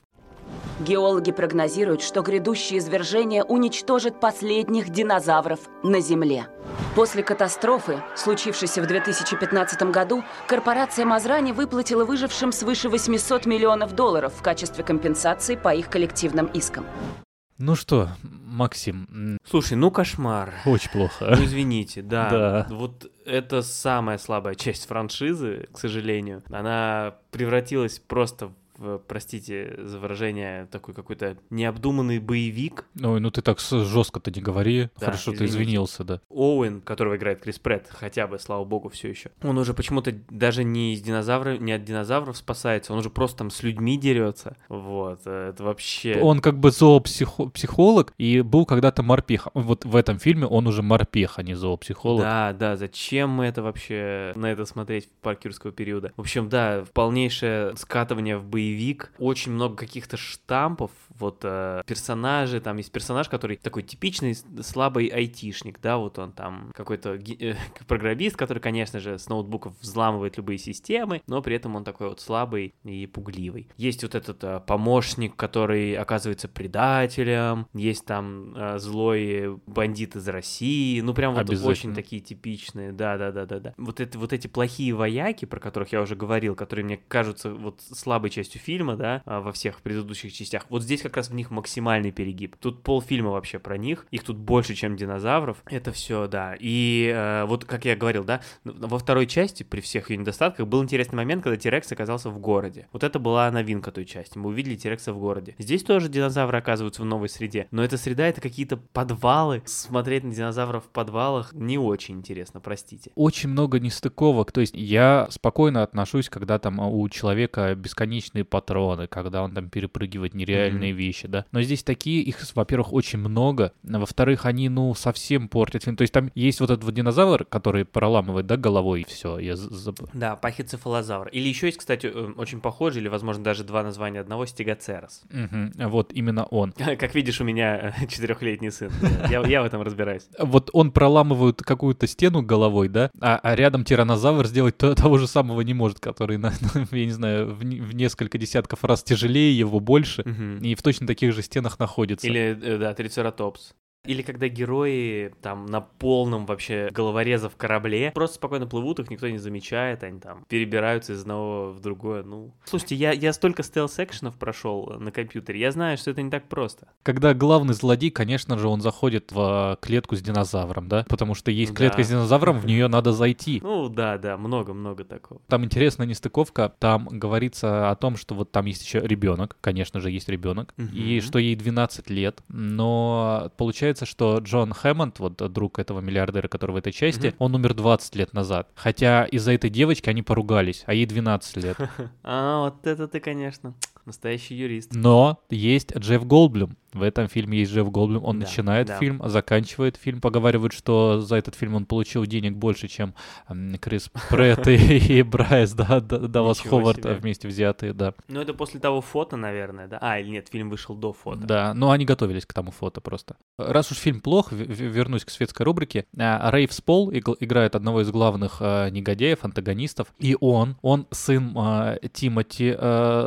Геологи прогнозируют, что грядущее извержение уничтожит последних динозавров на Земле. После катастрофы, случившейся в 2015 году, корпорация Мазрани выплатила выжившим свыше 800 миллионов долларов в качестве компенсации по их коллективным искам. Ну что, Максим, Слушай, ну кошмар. очень плохо. Ну, извините, да. Да. Вот это самая слабая часть франшизы, к сожалению. Она превратилась просто в, простите за выражение, такой какой-то необдуманный боевик. Ой, ну ты так жестко-то не говори. Да, Хорошо, ты извините. извинился, да. Оуэн, которого играет Крис Прэтт, хотя бы, слава богу, все еще. Он уже почему-то даже не из динозавров, не от динозавров спасается, он уже просто там с людьми дерется. Вот, э, это вообще... Он как бы зоопсихолог и был когда-то морпех. Вот в этом фильме он уже морпех, а не зоопсихолог. Да, да, зачем мы это вообще на это смотреть в парк юрского периода? В общем, да, полнейшее скатывание в боевик, боевик, очень много каких-то штампов, вот э, персонажи, там есть персонаж, который такой типичный слабый айтишник, да, вот он там какой-то э, [laughs] программист, который, конечно же, с ноутбуков взламывает любые системы, но при этом он такой вот слабый и пугливый. Есть вот этот э, помощник, который оказывается предателем, есть там э, злой бандит из России, ну прям вот очень такие типичные, да-да-да-да-да. Вот, это, вот эти плохие вояки, про которых я уже говорил, которые мне кажутся вот слабой частью фильма, да, а, во всех предыдущих частях, вот здесь как раз в них максимальный перегиб. Тут полфильма вообще про них, их тут больше, чем динозавров. Это все, да. И э, вот, как я говорил, да, во второй части, при всех ее недостатках, был интересный момент, когда Тирекс оказался в городе. Вот это была новинка той части. Мы увидели Тирекса в городе. Здесь тоже динозавры оказываются в новой среде, но эта среда — это какие-то подвалы. Смотреть на динозавров в подвалах не очень интересно, простите. Очень много нестыковок. То есть я спокойно отношусь, когда там у человека бесконечные патроны, когда он там перепрыгивает нереальные mm-hmm. вещи, да. Но здесь такие, их, во-первых, очень много, во-вторых, они, ну, совсем портят фильм. То есть там есть вот этот вот динозавр, который проламывает, да, головой, и все, я забыл. Да, пахицефалозавр. Или еще есть, кстати, э, очень похожий, или, возможно, даже два названия одного, стегоцерос. Угу, вот, именно он. [laughs] Как видишь, у меня э, четырехлетний сын. Я, я в [laughs] этом разбираюсь. Вот он проламывает какую-то стену головой, да, а, а рядом тиранозавр сделать то, того же самого не может, который, на, [laughs] я не знаю, в, в несколько десятков раз тяжелее его, больше, угу. и в точно таких же стенах находится. Или, э, да, трицератопс. Или когда герои там на полном вообще головореза в корабле просто спокойно плывут, их никто не замечает, они там перебираются из одного в другое. Ну, слушайте, я, я столько стелс-экшенов прошел на компьютере, я знаю, что это не так просто. Когда главный злодей, конечно же, он заходит в клетку с динозавром, да? Потому что есть клетка да. с динозавром, в [laughs] нее надо зайти. Ну да, да, много-много такого. Там интересная нестыковка, там говорится о том, что вот там есть еще ребенок, конечно же, есть ребенок, угу. и что ей 12 лет, но получается получается, что Джон Хэммонд, вот друг этого миллиардера, который в этой части, mm-hmm. он умер 20 лет назад. Хотя из-за этой девочки они поругались, а ей 12 лет. [laughs] А, вот это ты, конечно, настоящий юрист. Но есть Джефф Голдблюм, в этом фильме есть Джефф Голдблюм, он да, начинает да. фильм, заканчивает фильм. Поговаривают, что за этот фильм он получил денег больше, чем Крис Пратт [laughs] и Брайс, да, Даллас Ховард вместе взятые, да. Ну, это после того фото, наверное, да? А, или нет, фильм вышел до фото. Да, но они готовились к тому фото просто. Раз уж фильм плох, вернусь к светской рубрике. А, Рейф Сполл играет одного из главных а, негодяев, антагонистов, и он, он сын а, Тимоти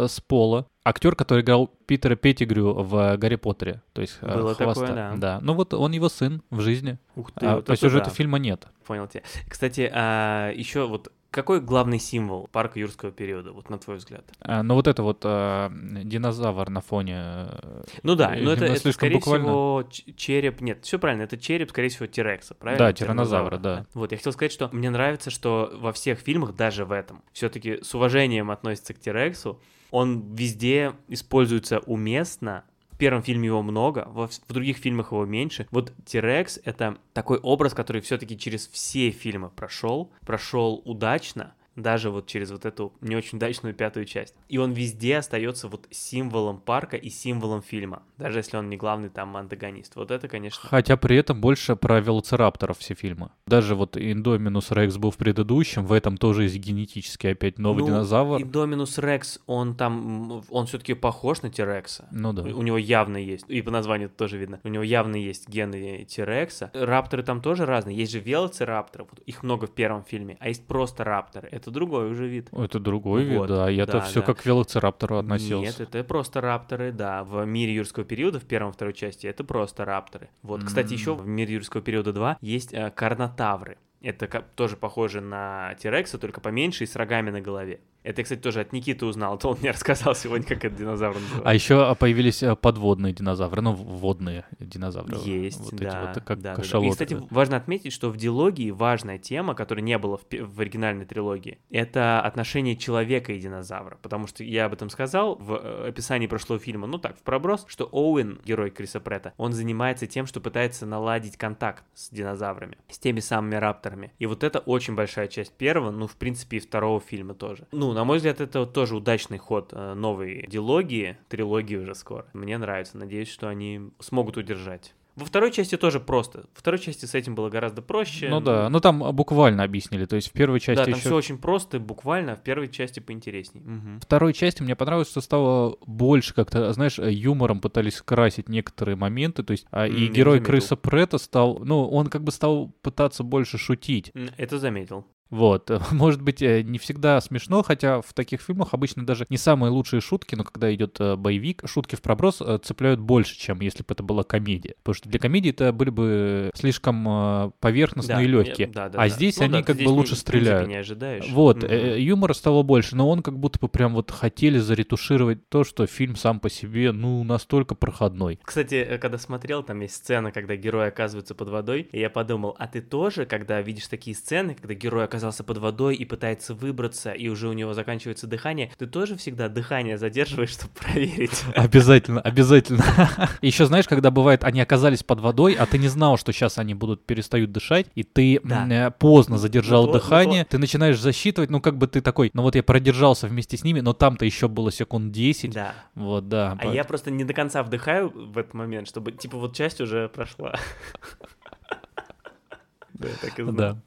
Спола, актер, который играл Питера Петтигрю в Гарри Поттере, то есть э, Было хвоста. Такое, да. да. Ну вот он его сын в жизни. Ух ты, а, вот по сюжету да. фильма нет. Понял тебя. Кстати, а, еще вот какой главный символ парка юрского периода, вот на твой взгляд? А, ну вот это вот а, динозавр на фоне. Э, ну да, но это, это скорее буквально... всего череп. Нет, все правильно, это череп, скорее всего, Тирекса, правильно? Да, тиранозавра, да. Вот я хотел сказать, что мне нравится, что во всех фильмах, даже в этом, все-таки с уважением относится к Тирексу. Он везде используется уместно, в первом фильме его много, в, в других фильмах его меньше. Вот Тирекс — это такой образ, который все-таки через все фильмы прошел, прошел удачно, даже вот через вот эту не очень удачную пятую часть. И он везде остается вот символом парка и символом фильма, даже если он не главный там антагонист. Вот это, конечно. Хотя при этом больше про велоцирапторов все фильмы. Даже вот Индоминус Рекс был в предыдущем, в этом тоже есть генетически опять новый ну, динозавр. Индоминус Рекс, он там, он все-таки похож на Тирекса. Ну да. У него явно есть, и по названию тоже видно, у него явно есть гены Тирекса. Рапторы там тоже разные, есть же велоцирапторы, вот их много в первом фильме, а есть просто рапторы. Это это другой уже вид. Это другой вот, вид, да. Я-то да, все да. как к велоцираптору относился. Нет, это просто рапторы, да. В мире юрского периода, в первом второй части, это просто рапторы. Вот, mm-hmm. кстати, еще в мире юрского периода 2 есть э, карнотавры. Это тоже похоже на Тирекса, только поменьше и с рогами на голове. Это, кстати, тоже от Никиты узнал, то он мне рассказал сегодня, как этот динозавр называется. А еще появились э, подводные динозавры, ну, водные динозавры. Есть, вот да. Эти вот, как да, кашалоты. И, кстати, важно отметить, что в диалогии важная тема, которая не было в, в оригинальной трилогии, это отношение человека и динозавра. Потому что я об этом сказал в э, описании прошлого фильма, ну так, в проброс, что Оуэн, герой Криса Претта, он занимается тем, что пытается наладить контакт с динозаврами, с теми самыми рапторами. И вот это очень большая часть первого, ну, в принципе, и второго фильма тоже. Ну, ну, на мой взгляд, это тоже удачный ход э, новой дилогии, трилогии уже скоро. Мне нравится, надеюсь, что они смогут удержать. Во второй части тоже просто. Во второй части с этим было гораздо проще. Ну да, ну там буквально объяснили, то есть в первой части Да, там еще... все очень просто, буквально, а в первой части поинтересней. Мгм. второй части мне понравилось, что стало больше как-то, знаешь, э, юмором пытались красить некоторые моменты, то есть а, и герой. Крыса Претта стал, ну, он как бы стал пытаться больше шутить. Это заметил. Вот, [laughs] может быть, э, не всегда смешно, хотя в таких фильмах обычно даже не самые лучшие шутки, но когда идет э, боевик, шутки в проброс э, цепляют больше, чем если бы это была комедия. Потому что для комедии это были бы слишком поверхностные Да, и легкие. да, да, а да. здесь Ну они да, как здесь бы не- лучше принципе стреляют. не ожидаешь. Вот, э, юмора стало больше, но он как будто бы прям вот хотели заретушировать то, что фильм сам по себе, ну, настолько проходной. Кстати, когда смотрел, там есть сцена, когда герой оказывается под водой, и я подумал, а ты тоже, когда видишь такие сцены, когда герой оказался под водой и пытается выбраться, и уже у него заканчивается дыхание, ты тоже всегда дыхание задерживаешь, чтобы проверить? Обязательно, обязательно. [laughs] Еще знаешь, когда бывает, они оказались под водой, а ты не знал, что сейчас они будут перестают дышать, и ты Да. э, поздно задержал Ну ну дыхание, ты начинаешь засчитывать, ну как бы ты такой, ну вот я продержался вместе с ними, но там-то еще было секунд 10. Да. Вот, да. А я просто не до конца вдыхаю в этот момент, чтобы, типа, вот часть уже прошла. [laughs] Да, я так и знал. Да.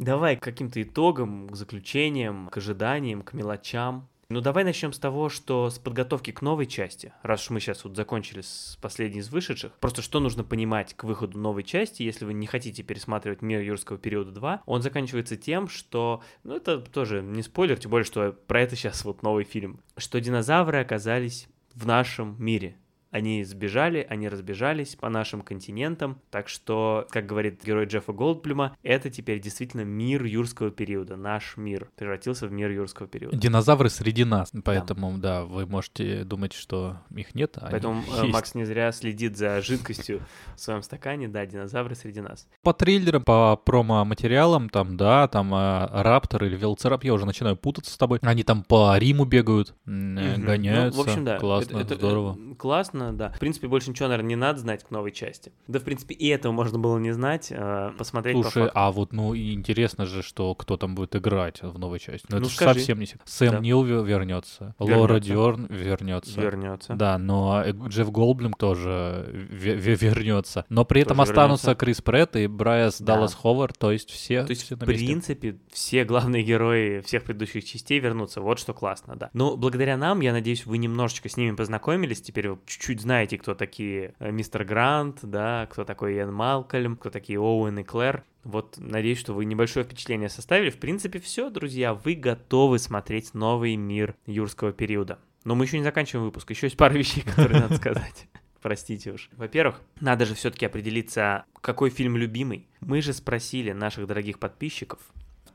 Давай к каким-то итогам, к заключениям, к ожиданиям, к мелочам. Ну, давай начнем с того, что с подготовки к новой части, раз уж мы сейчас вот закончили с последней из вышедших, просто что нужно понимать к выходу новой части, если вы не хотите пересматривать «Мир юрского периода 2», он заканчивается тем, что, ну, это тоже не спойлер, тем более, что про это сейчас вот новый фильм, что динозавры оказались в нашем мире. Они сбежали, они разбежались по нашим континентам, так что, как говорит герой Джеффа Голдблюма, это теперь действительно мир юрского периода, наш мир превратился в мир юрского периода. Динозавры среди нас, поэтому, да, вы можете думать, что их нет, а Поэтому э, есть. Макс не зря следит за жидкостью в своем стакане, да, динозавры среди нас. По трейлерам, по промо-материалам, там, да, там э, Раптор или Велоцирап, я уже начинаю путаться с тобой. Они там по Риму бегают, э, Мгм. гоняются. Ну, в общем, да. Классно, это- это, здорово. э, Классно, да. В принципе, больше ничего, наверное, не надо знать к новой части. Да, в принципе, и этого можно было не знать, э, посмотреть по Слушай, факту. а вот, ну, интересно же, что кто там будет играть в новой части. Ну, Ну, это скажи. совсем не секрет. Сэм Да. Нил ве- вернется, Лора Вернется. Дёрн вернется. Вернется. Да, но э, Джефф Голдблюм тоже ве- ве- вернется. Но при этом Тоже останутся вернется. Крис Претт и Брайас Да. Даллас Ховард, то есть все, То есть, все в принципе, все главные герои всех предыдущих частей вернутся. Вот что классно, да. Но благодаря нам, я надеюсь, вы немножечко с ними познакомились. Теперь вы чуть-чуть знаете, кто такие э, мистер Грант, да, кто такой Иэн Малкольм, кто такие Оуэн и Клэр. Вот, надеюсь, что вы небольшое впечатление составили. В принципе, все, друзья, вы готовы смотреть новый мир юрского периода. Но мы еще не заканчиваем выпуск. Еще есть пара вещей, которые надо сказать. [laughs] Простите уж. Во-первых, надо же все-таки определиться, какой фильм любимый. Мы же спросили наших дорогих подписчиков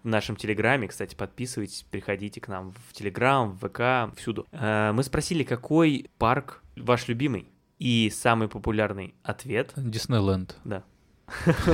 в нашем Телеграме, кстати, подписывайтесь, приходите к нам в Телеграм, в ВК, всюду. Э, Мы спросили, какой парк ваш любимый? И самый популярный ответ, Диснейленд. да, [laughs]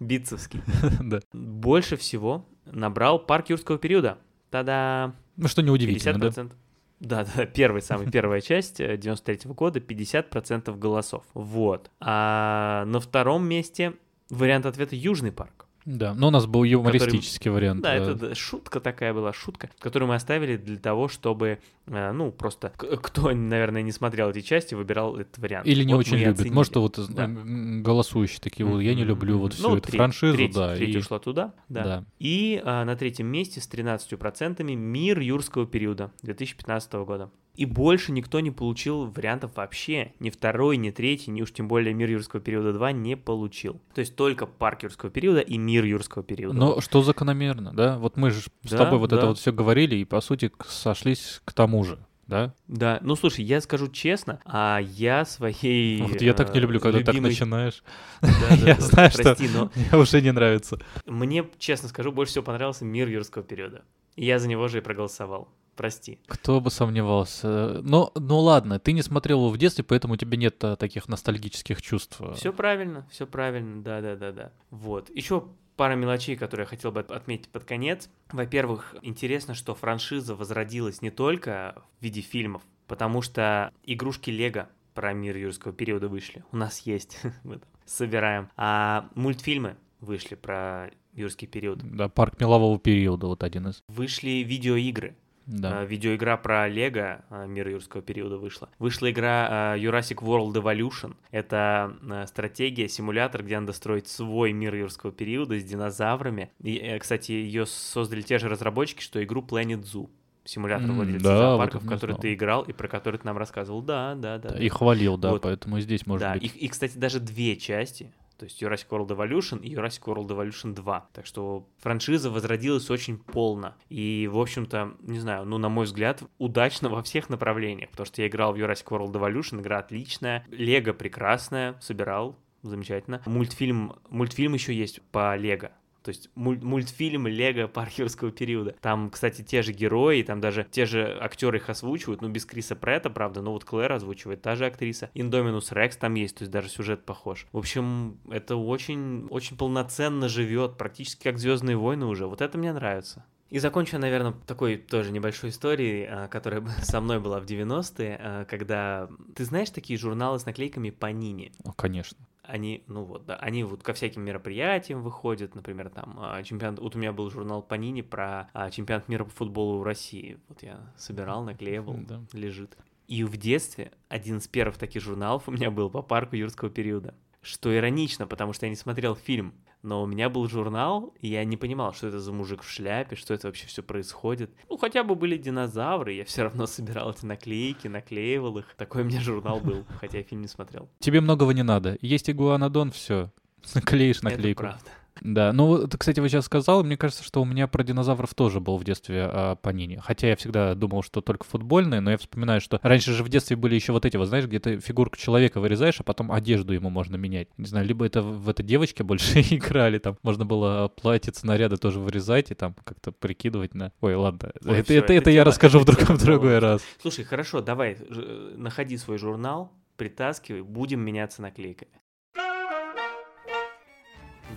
Битцевский, да. больше всего набрал парк юрского периода. Та-да! Ну, что неудивительно, да? 50%. Да, да, первая, самая первая часть 93 года, 50% голосов. Вот. А на втором месте вариант ответа Южный парк. Да, но у нас был юмористический вариант. Да, э, это да, шутка такая была, шутка, которую мы оставили для того, чтобы, э, ну, просто кто, наверное, не смотрел эти части, выбирал этот вариант. Или не Вот очень любит. оценили. Может, вот Да. голосующие такие, вот я не люблю вот всю Ну, эту треть- франшизу, треть- да. Треть и- ушла туда, да. Да. И а, на третьем месте с 13% «Мир юрского периода» 2015 года. И больше никто не получил вариантов вообще. Ни второй, ни третий, ни уж тем более «Мир юрского периода 2» не получил. То есть только «Парк юрского периода» и «Мир юрского периода». Но что закономерно, да? Вот мы же с Да, тобой вот это да. вот все говорили и, по сути, сошлись к тому же, да? Да, ну слушай, я скажу честно, а я своей... Вот я так не э, люблю, когда так любимой- начинаешь. [laughs] Да, да, [laughs] Я знаю, что прости, но мне уже не нравится. мне, честно скажу, больше всего понравился «Мир юрского периода». Я за него же и проголосовал. Прости. Кто бы сомневался. Но, ну ладно, ты не смотрел его в детстве, поэтому у тебя нет а, таких ностальгических чувств. Все правильно, все правильно, да, да, да, да. Вот. Еще пара мелочей, которые я хотел бы от- отметить под конец. Во-первых, интересно, что франшиза возродилась не только в виде фильмов, потому что игрушки Лего про мир юрского периода вышли. У нас есть. [laughs] Мы Собираем. А мультфильмы вышли про юрский период. Да, парк мелового периода, вот один из. Вышли видеоигры. Да. Э, Видеоигра про Лего, э, мир юрского периода вышла. Вышла игра э, Jurassic World Evolution. Это стратегия, симулятор, где надо строить свой мир юрского периода с динозаврами. И, э, кстати, ее создали те же разработчики, что игру Planet Zoo. Симулятор М, владельца да, зоопарка, вот который ты играл и про который ты нам рассказывал. Да, да, да. И хвалил, да, Вот. поэтому здесь может да, быть. и, и, кстати, даже две части. То есть Jurassic World Evolution и Jurassic World Evolution 2. Так что франшиза возродилась очень полно. И, в общем-то, не знаю, ну, на мой взгляд, удачно во всех направлениях. Потому что я играл в Jurassic World Evolution, игра отличная. Лего прекрасная, собирал, замечательно. Мультфильм, мультфильм еще есть по Лего. То есть муль- мультфильм Лего парк юрского периода. Там, кстати, те же герои, там даже те же актеры их озвучивают, ну, без Криса Претта, правда, но вот Клэр озвучивает та же актриса. Индоминус Рекс там есть, то есть даже сюжет похож. В общем, это очень, очень полноценно живет, практически как Звездные войны уже. Вот это мне нравится. И закончу, наверное, такой тоже небольшой историей, а, которая со мной была в 90-е, а, когда... Ты знаешь такие журналы с наклейками Панини? Ну, конечно. Они, ну вот, да, они вот ко всяким мероприятиям выходят, например, там, а, чемпионат, вот у меня был журнал Панини про а, чемпионат мира по футболу в России, вот я собирал, наклеивал, Да. лежит. И в детстве один из первых таких журналов у меня был по парку юрского периода. Что иронично, потому что я не смотрел фильм, но у меня был журнал, и я не понимал, что это за мужик в шляпе, что это вообще все происходит. Ну, хотя бы были динозавры, я все равно собирал эти наклейки, наклеивал их. Такой у меня журнал был, хотя я фильм не смотрел. Тебе многого не надо. Есть игуанодон, все. Наклеишь Это наклейку. правда. Да, ну, вот, кстати, вы сейчас сказал, мне кажется, что у меня про динозавров тоже был в детстве а, Панини. Хотя я всегда думал, что только футбольные, но я вспоминаю, что раньше же в детстве были еще вот эти, вот знаешь, где ты фигурку человека вырезаешь, а потом одежду ему можно менять. Не знаю, либо это в это девочки больше [laughs] играли, там можно было платье, наряды тоже вырезать и там как-то прикидывать на... Ой, ладно, Ой, это, всё, это, это это я расскажу в другом другой раз. Слушай, хорошо, давай, э, находи свой журнал, притаскивай, будем меняться наклейками.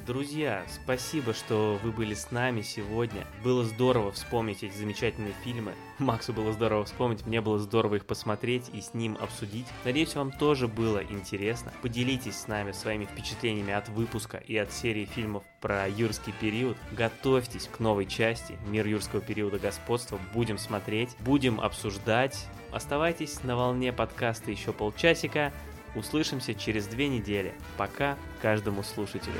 Друзья, спасибо, что вы были с нами сегодня. Было здорово вспомнить эти замечательные фильмы. Максу было здорово вспомнить, мне было здорово их посмотреть и с ним обсудить. Надеюсь, вам тоже было интересно. Поделитесь с нами своими впечатлениями от выпуска и от серии фильмов про юрский период. Готовьтесь к новой части «Мир юрского периода господства». Будем смотреть, будем обсуждать. Оставайтесь на волне подкаста еще полчасика. Услышимся через две недели. Пока каждому слушателю.